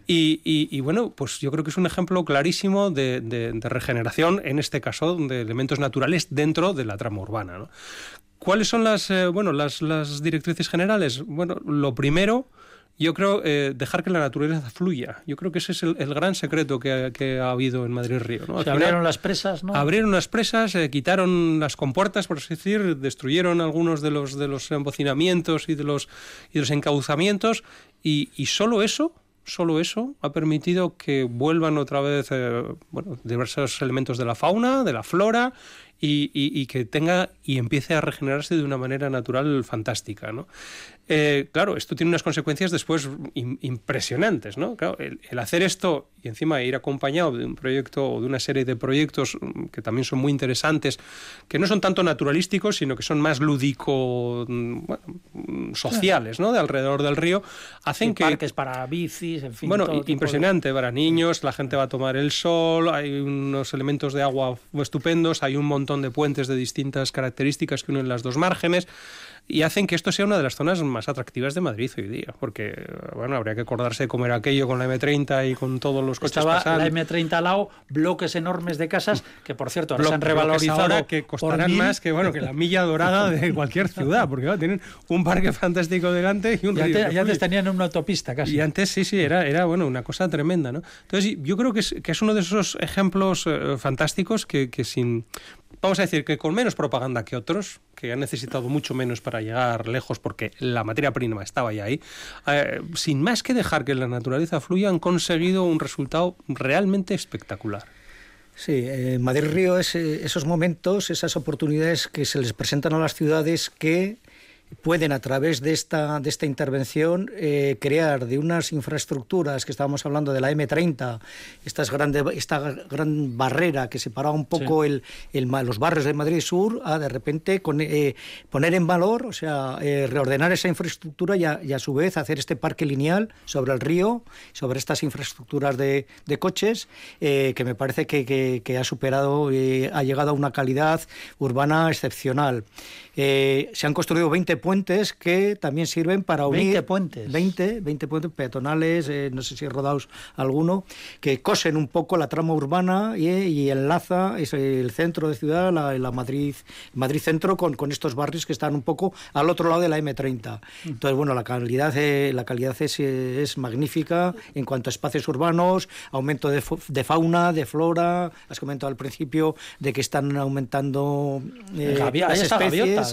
Y, bueno, pues yo creo que es un ejemplo clarísimo de, de regeneración, en este caso de elementos naturales dentro de la trama urbana. ¿Cuáles son las, eh, bueno, las, las, directrices generales? Bueno, lo primero, yo creo, eh, dejar que la naturaleza fluya. Yo creo que ese es el, gran secreto que, ha habido en Madrid Río. ¿no? Se abrieron las presas, ¿no? Abrieron las presas, eh, quitaron las compuertas, por así decir, destruyeron algunos de los, de los embocinamientos y de los, y de los encauzamientos, y, y solo eso solo eso ha permitido que vuelvan otra vez eh, bueno, diversos elementos de la fauna, de la flora y, que tenga y empiece a regenerarse de una manera natural fantástica. ¿no? Eh, claro, esto tiene unas consecuencias después impresionantes, ¿no? Claro, el, hacer esto y encima ir acompañado de un proyecto o de una serie de proyectos mm, que también son muy interesantes, que no son tanto naturalísticos, sino que son más lúdico, mm, mm, sociales, ¿no? De alrededor del río, hacen que... Parques para bicis, en fin. Bueno, impresionante para niños, la gente va a tomar el sol, hay unos elementos de agua estupendos, hay un montón de puentes de distintas características que unen las dos márgenes y hacen que esto sea una de las zonas más atractivas de Madrid hoy día, porque bueno, habría que acordarse cómo era aquello con la M30 y con todos los coches Estaba la M30 al lado, bloques enormes de casas que por cierto ahora se han revalorizado ahora que costarán más que bueno, que la milla dorada de <laughs> cualquier ciudad, porque tienen un parque fantástico delante y un y antes, y antes tenían una autopista casi. Y antes sí, sí, era era bueno, una cosa tremenda, ¿no? Entonces, yo creo que es, que es uno de esos ejemplos eh, fantásticos que, que sin vamos a decir que con menos propaganda que otros, que han necesitado mucho menos para llegar lejos porque la materia prima estaba ya ahí, eh, sin más que dejar que la naturaleza fluya, han conseguido un resultado realmente espectacular. Sí, eh, Madrid Río es eh, esos momentos, esas oportunidades que se les presentan a las ciudades que pueden a través de esta, de esta intervención eh, crear de unas infraestructuras que estábamos hablando de la M30, estas grande, esta gran barrera que separaba un poco el, el, los barrios de Madrid Sur, a de repente con, eh, poner en valor, o sea, eh, reordenar esa infraestructura y a, y a, su vez hacer este parque lineal sobre el río, sobre estas infraestructuras de, de coches, que me parece que, que, que ha superado, ha llegado a una calidad urbana excepcional. Se han construido 20 puentes que también sirven para unir... 20 puentes. 20, 20 puentes peatonales, eh, no sé si rodados alguno, que cosen un poco la trama urbana y, y enlaza el centro de ciudad, la, la, Madrid, Madrid centro, con, con estos barrios que están un poco al otro lado de la M30. Entonces, bueno, la calidad, eh, la calidad es, es, magnífica en cuanto a espacios urbanos, aumento de, de, fauna, de flora, has comentado al principio de que están aumentando eh, las especies.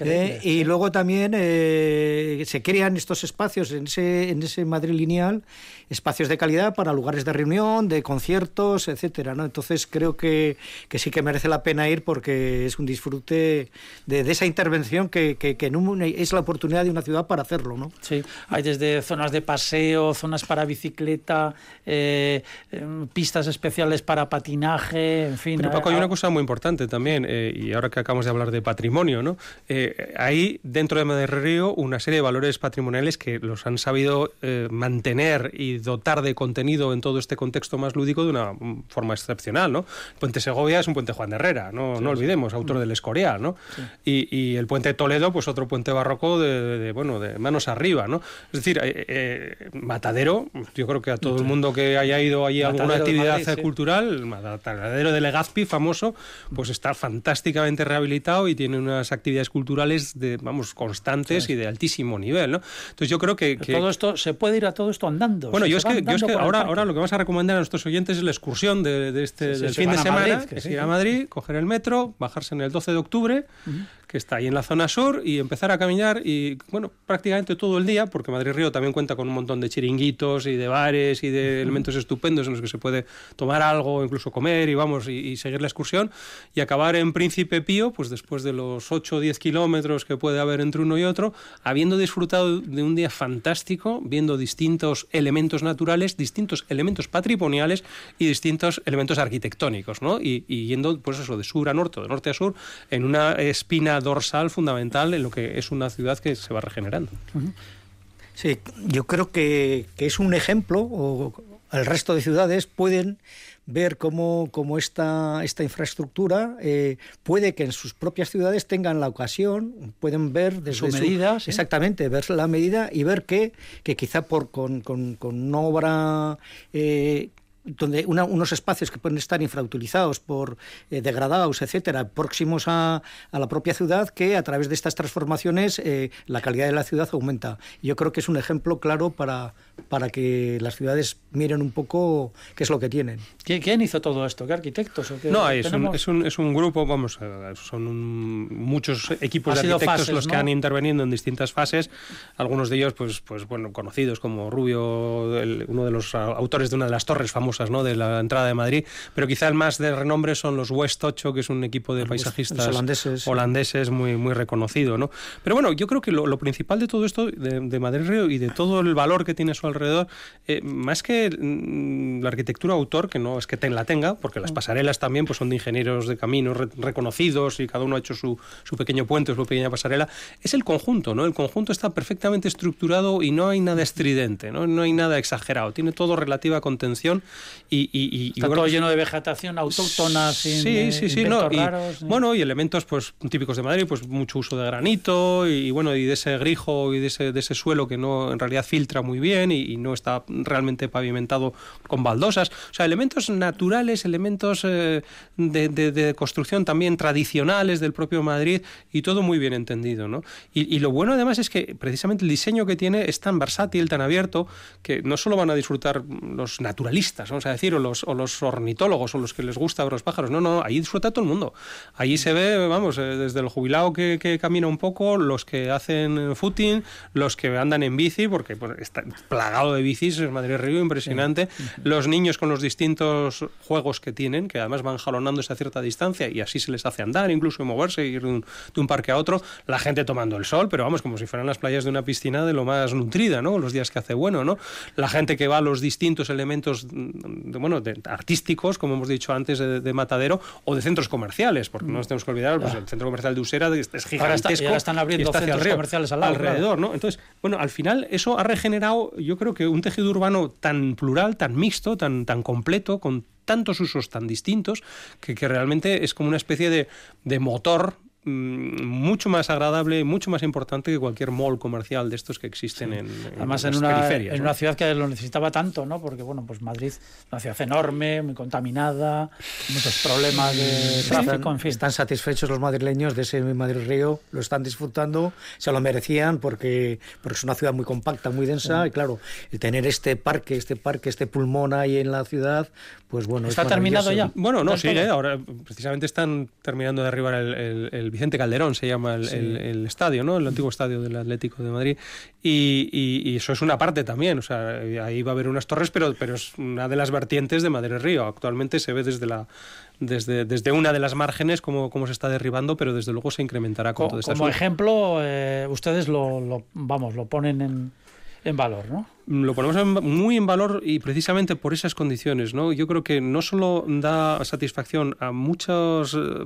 Eh, y luego también eh, se crean estos espacios en ese, en ese Madrid lineal, espacios de calidad para lugares de reunión, de conciertos, etcétera, ¿no? Entonces creo que, que sí que merece la pena ir porque es un disfrute de, de esa intervención que, que, que un, es la oportunidad de una ciudad para hacerlo, ¿no? Sí, hay desde zonas de paseo, zonas para bicicleta, eh, pistas especiales para patinaje, en fin. Pero Paco, hay una cosa muy importante también, eh, y ahora que acabamos de hablar de patrimonio, ¿no? Eh, hay dentro de Madrid Río una serie de valores patrimoniales que los han sabido eh, mantener y dotar de contenido en todo este contexto más lúdico de una forma excepcional, ¿no? El puente Segovia es un puente Juan de Herrera, no, sí, no olvidemos, sí. autor del Escorial, ¿no? Sí. Y, y, el puente Toledo, pues otro puente barroco de, de, de bueno, de manos arriba, ¿no? Es decir, eh, eh, Matadero, yo creo que a todo el mundo que haya ido allí a alguna actividad Madrid, cultural, Matadero de Legazpi, famoso, pues está fantásticamente rehabilitado y tiene unas actividades culturales de, vamos, constantes y de altísimo nivel, ¿no? Entonces yo creo que, que, todo esto se puede ir a todo esto andando. Bueno, yo es, que, yo es que, ahora, ahora lo que vamos a recomendar a nuestros oyentes es la excursión de, de este sí, del fin de semana, Madrid, que, que es ir a Madrid, coger el metro, bajarse en el 12 de octubre, uh -huh. Que está ahí en la zona sur y empezar a caminar y bueno, prácticamente todo el día, porque Madrid Río también cuenta con un montón de chiringuitos y de bares y de elementos estupendos en los que se puede tomar algo, incluso comer y vamos y, y seguir la excursión y acabar en Príncipe Pío, pues después de los 8 o 10 kilómetros que puede haber entre uno y otro, habiendo disfrutado de un día fantástico, viendo distintos elementos naturales, distintos elementos patrimoniales y distintos elementos arquitectónicos, ¿no? Y, y yendo, pues eso, de sur a norte, de norte a sur, en una espina dorsal fundamental en lo que es una ciudad que se va regenerando. Sí, yo creo que, que es un ejemplo, o el resto de ciudades pueden ver cómo, cómo esta, esta infraestructura eh, puede que en sus propias ciudades tengan la ocasión, pueden ver desde su medida, ¿sí? exactamente, ver la medida y ver que, que quizá por con, con, con una obra eh, donde una, unos espacios que pueden estar infrautilizados por eh, degradados, etcétera, próximos a, a, la propia ciudad, que a través de estas transformaciones eh, la calidad de la ciudad aumenta. Yo creo que es un ejemplo claro para, para que las ciudades miren un poco qué es lo que tienen. ¿Quién hizo todo esto? ¿Qué arquitectos? O qué no, es un, es, un, es un, grupo, vamos, son un, muchos equipos de arquitectos fases, los ¿no? que han intervenido en distintas fases, algunos de ellos, pues, pues bueno, conocidos como Rubio, el, uno de los autores de una de las torres famosas famosas ¿no? de la entrada de Madrid, pero quizá el más de renombre son los West 8, que es un equipo de paisajistas holandeses, holandeses muy, muy reconocido. ¿no? Pero bueno, yo creo que lo, principal de todo esto, de, Madrid Río y de todo el valor que tiene a su alrededor, eh, más que mm, la arquitectura autor, que no es que la tenga, porque las mm. pasarelas también pues, son de ingenieros de caminos reconocidos y cada uno ha hecho su, su pequeño puente, su pequeña pasarela, es el conjunto. ¿no? El conjunto está perfectamente estructurado y no hay nada estridente, no, no hay nada exagerado, tiene todo relativa contención y... y, Está todo lleno de vegetación autóctona, sin sí, sí, sí, no, Bueno, y elementos pues típicos de Madrid, pues mucho uso de granito y, bueno, y de ese grijo y de ese, de ese suelo que no en realidad filtra muy bien y, no está realmente pavimentado con baldosas. O sea, elementos naturales, elementos eh, de, de, construcción también tradicionales del propio Madrid y todo muy bien entendido, ¿no? Y, y lo bueno además es que precisamente el diseño que tiene es tan versátil, tan abierto, que no solo van a disfrutar los naturalistas, vamos a decir, o los, o los ornitólogos, o los que les gusta ver los pájaros. No, no, ahí disfruta todo el mundo. Ahí se ve, vamos, eh, desde el jubilado que, camina un poco, los que hacen footing, los que andan en bici, porque pues, está plagado de bicis, es Madrid Río, impresionante. Los niños con los distintos juegos que tienen, que además van jalonando a cierta distancia y así se les hace andar, incluso moverse, ir de un, de un parque a otro. La gente tomando el sol, pero vamos, como si fueran las playas de una piscina de lo más nutrida, ¿no? Los días que hace bueno, ¿no? La gente que va a los distintos elementos, de, bueno, de, artísticos, como hemos dicho antes, de, matadero, o de centros comerciales, porque no nos tenemos que olvidar, pues el centro comercial de Usera es gigantesco. Ahora, están abriendo centros comerciales al alrededor, ¿no? Entonces, bueno, al final eso ha regenerado, yo creo que un tejido urbano tan plural, tan mixto, tan, tan completo, con tantos usos tan distintos, que, que realmente es como una especie de, de motor Mm, mucho más agradable, mucho más importante que cualquier mall comercial de estos que existen en, Además, en, una, en una ciudad que lo necesitaba tanto, ¿no? Porque, bueno, pues Madrid es una ciudad enorme, muy contaminada, muchos problemas de tráfico, en fin. Están satisfechos los madrileños de ese Madrid-Río, lo están disfrutando, se lo merecían porque, porque es una ciudad muy compacta, muy densa, y claro, el tener este parque, este parque, este pulmón ahí en la ciudad, pues bueno. ¿Está terminado ya? Bueno, no, sigue, ahora precisamente están terminando de arribar el, el Vicente Calderón se llama el, estadio, ¿no? El antiguo estadio del Atlético de Madrid. Y, eso es una parte también, o sea, ahí va a haber unas torres, pero, pero es una de las vertientes de Madrid Río. Actualmente se ve desde la desde, desde una de las márgenes cómo, cómo se está derribando, pero desde luego se incrementará con todo esto. Como ejemplo, eh, ustedes lo, vamos, lo ponen en, en valor, ¿no? Lo ponemos muy en valor y precisamente por esas condiciones, ¿no? Yo creo que no solo da satisfacción a muchos eh,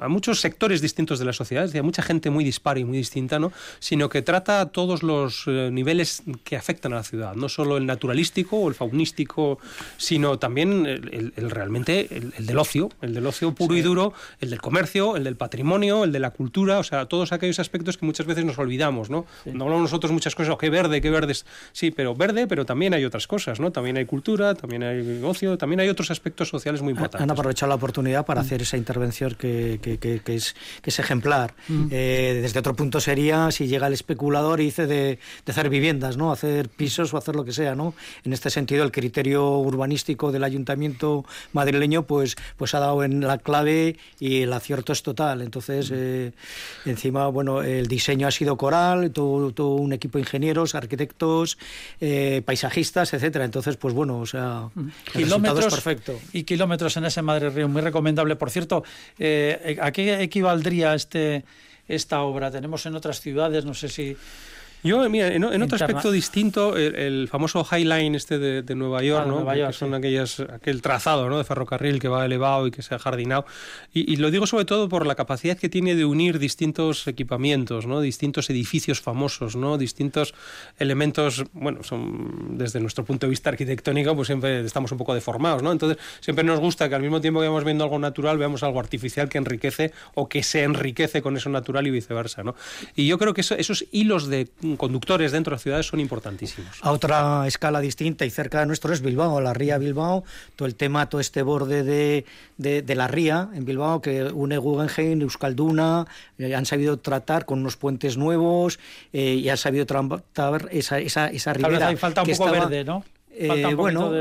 a muchos sectores distintos de la sociedad, es decir, a mucha gente muy dispar y muy distinta, ¿no? sino que trata a todos los eh, niveles que afectan a la ciudad, no solo el naturalístico o el faunístico, sino también el, realmente el, del ocio, el del ocio puro y duro, el del comercio, el del patrimonio, el de la cultura, o sea, todos aquellos aspectos que muchas veces nos olvidamos, ¿no? No hablamos nosotros muchas cosas, oh, qué verde, qué verdes, sí, pero verde, pero también hay otras cosas, ¿no? También hay cultura, también hay ocio, también hay otros aspectos sociales muy importantes. Han aprovechado la oportunidad para mm. hacer esa intervención que, que, es, que es ejemplar. Mm. Eh, desde otro punto sería si llega el especulador y dice de, hacer viviendas, ¿no? hacer pisos o hacer lo que sea. ¿no? En este sentido, el criterio urbanístico del ayuntamiento madrileño pues, pues ha dado en la clave y el acierto es total. Entonces, mm. eh, encima, bueno, el diseño ha sido coral, todo, todo un equipo de ingenieros, arquitectos, eh, paisajistas, etcétera. Entonces, pues bueno, o sea, el kilómetros, es perfecto. Y kilómetros en ese Madrid Río, muy recomendable. Por cierto, eh, ¿A qué equivaldría este, esta obra? Tenemos en otras ciudades, no sé si yo, mira, en, otro aspecto distinto, el, famoso High Line este de, Nueva York, ah, ¿no? que son aquellas, aquel trazado ¿no? de ferrocarril que va elevado y que se ha jardinado. Y, lo digo sobre todo por la capacidad que tiene de unir distintos equipamientos, ¿no? distintos edificios famosos, ¿no? distintos elementos, bueno, son desde nuestro punto de vista arquitectónico, pues siempre estamos un poco deformados, ¿no? Entonces, siempre nos gusta que al mismo tiempo que vamos viendo algo natural, veamos algo artificial que enriquece o que se enriquece con eso natural y viceversa, ¿no? Y yo creo que esos hilos de conductores dentro de las ciudades son importantísimos. A otra escala distinta y cerca de nuestro es Bilbao, la ría Bilbao, todo el tema, todo este borde de, de, la ría en Bilbao que une Guggenheim, Euskalduna, eh, han sabido tratar con unos puentes nuevos eh, y han sabido tratar esa, esa, esa ribera. falta un poco verde, ¿no? Eh, bueno,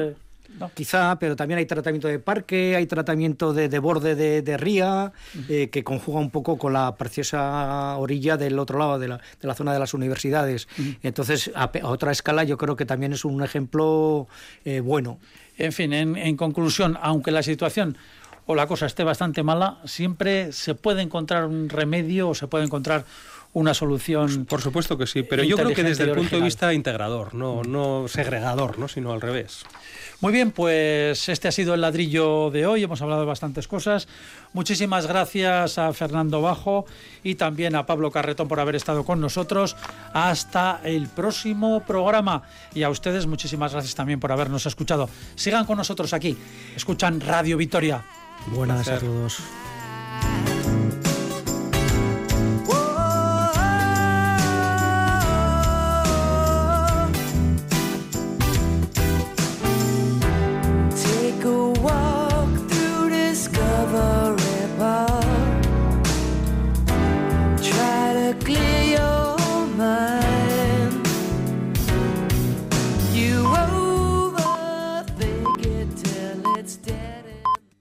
quizá, pero también hay tratamiento de parque, hay tratamiento de, borde de, ría, eh, que conjuga un poco con la preciosa orilla del otro lado de la, zona de las universidades. Entonces, a, otra escala, yo creo que también es un ejemplo eh, bueno. En fin, en conclusión, aunque la situación o la cosa esté bastante mala, siempre se puede encontrar un remedio o se puede encontrar una solución. Por supuesto que sí, pero yo creo que desde el punto de vista integrador, no, no segregador, ¿no? sino al revés. Muy bien, pues este ha sido el ladrillo de hoy. Hemos hablado de bastantes cosas. Muchísimas gracias a Fernando Bajo y también a Pablo Carretón por haber estado con nosotros. Hasta el próximo programa. Y a ustedes muchísimas gracias también por habernos escuchado. Sigan con nosotros aquí. Escuchan Radio Victoria. Buenas a todos.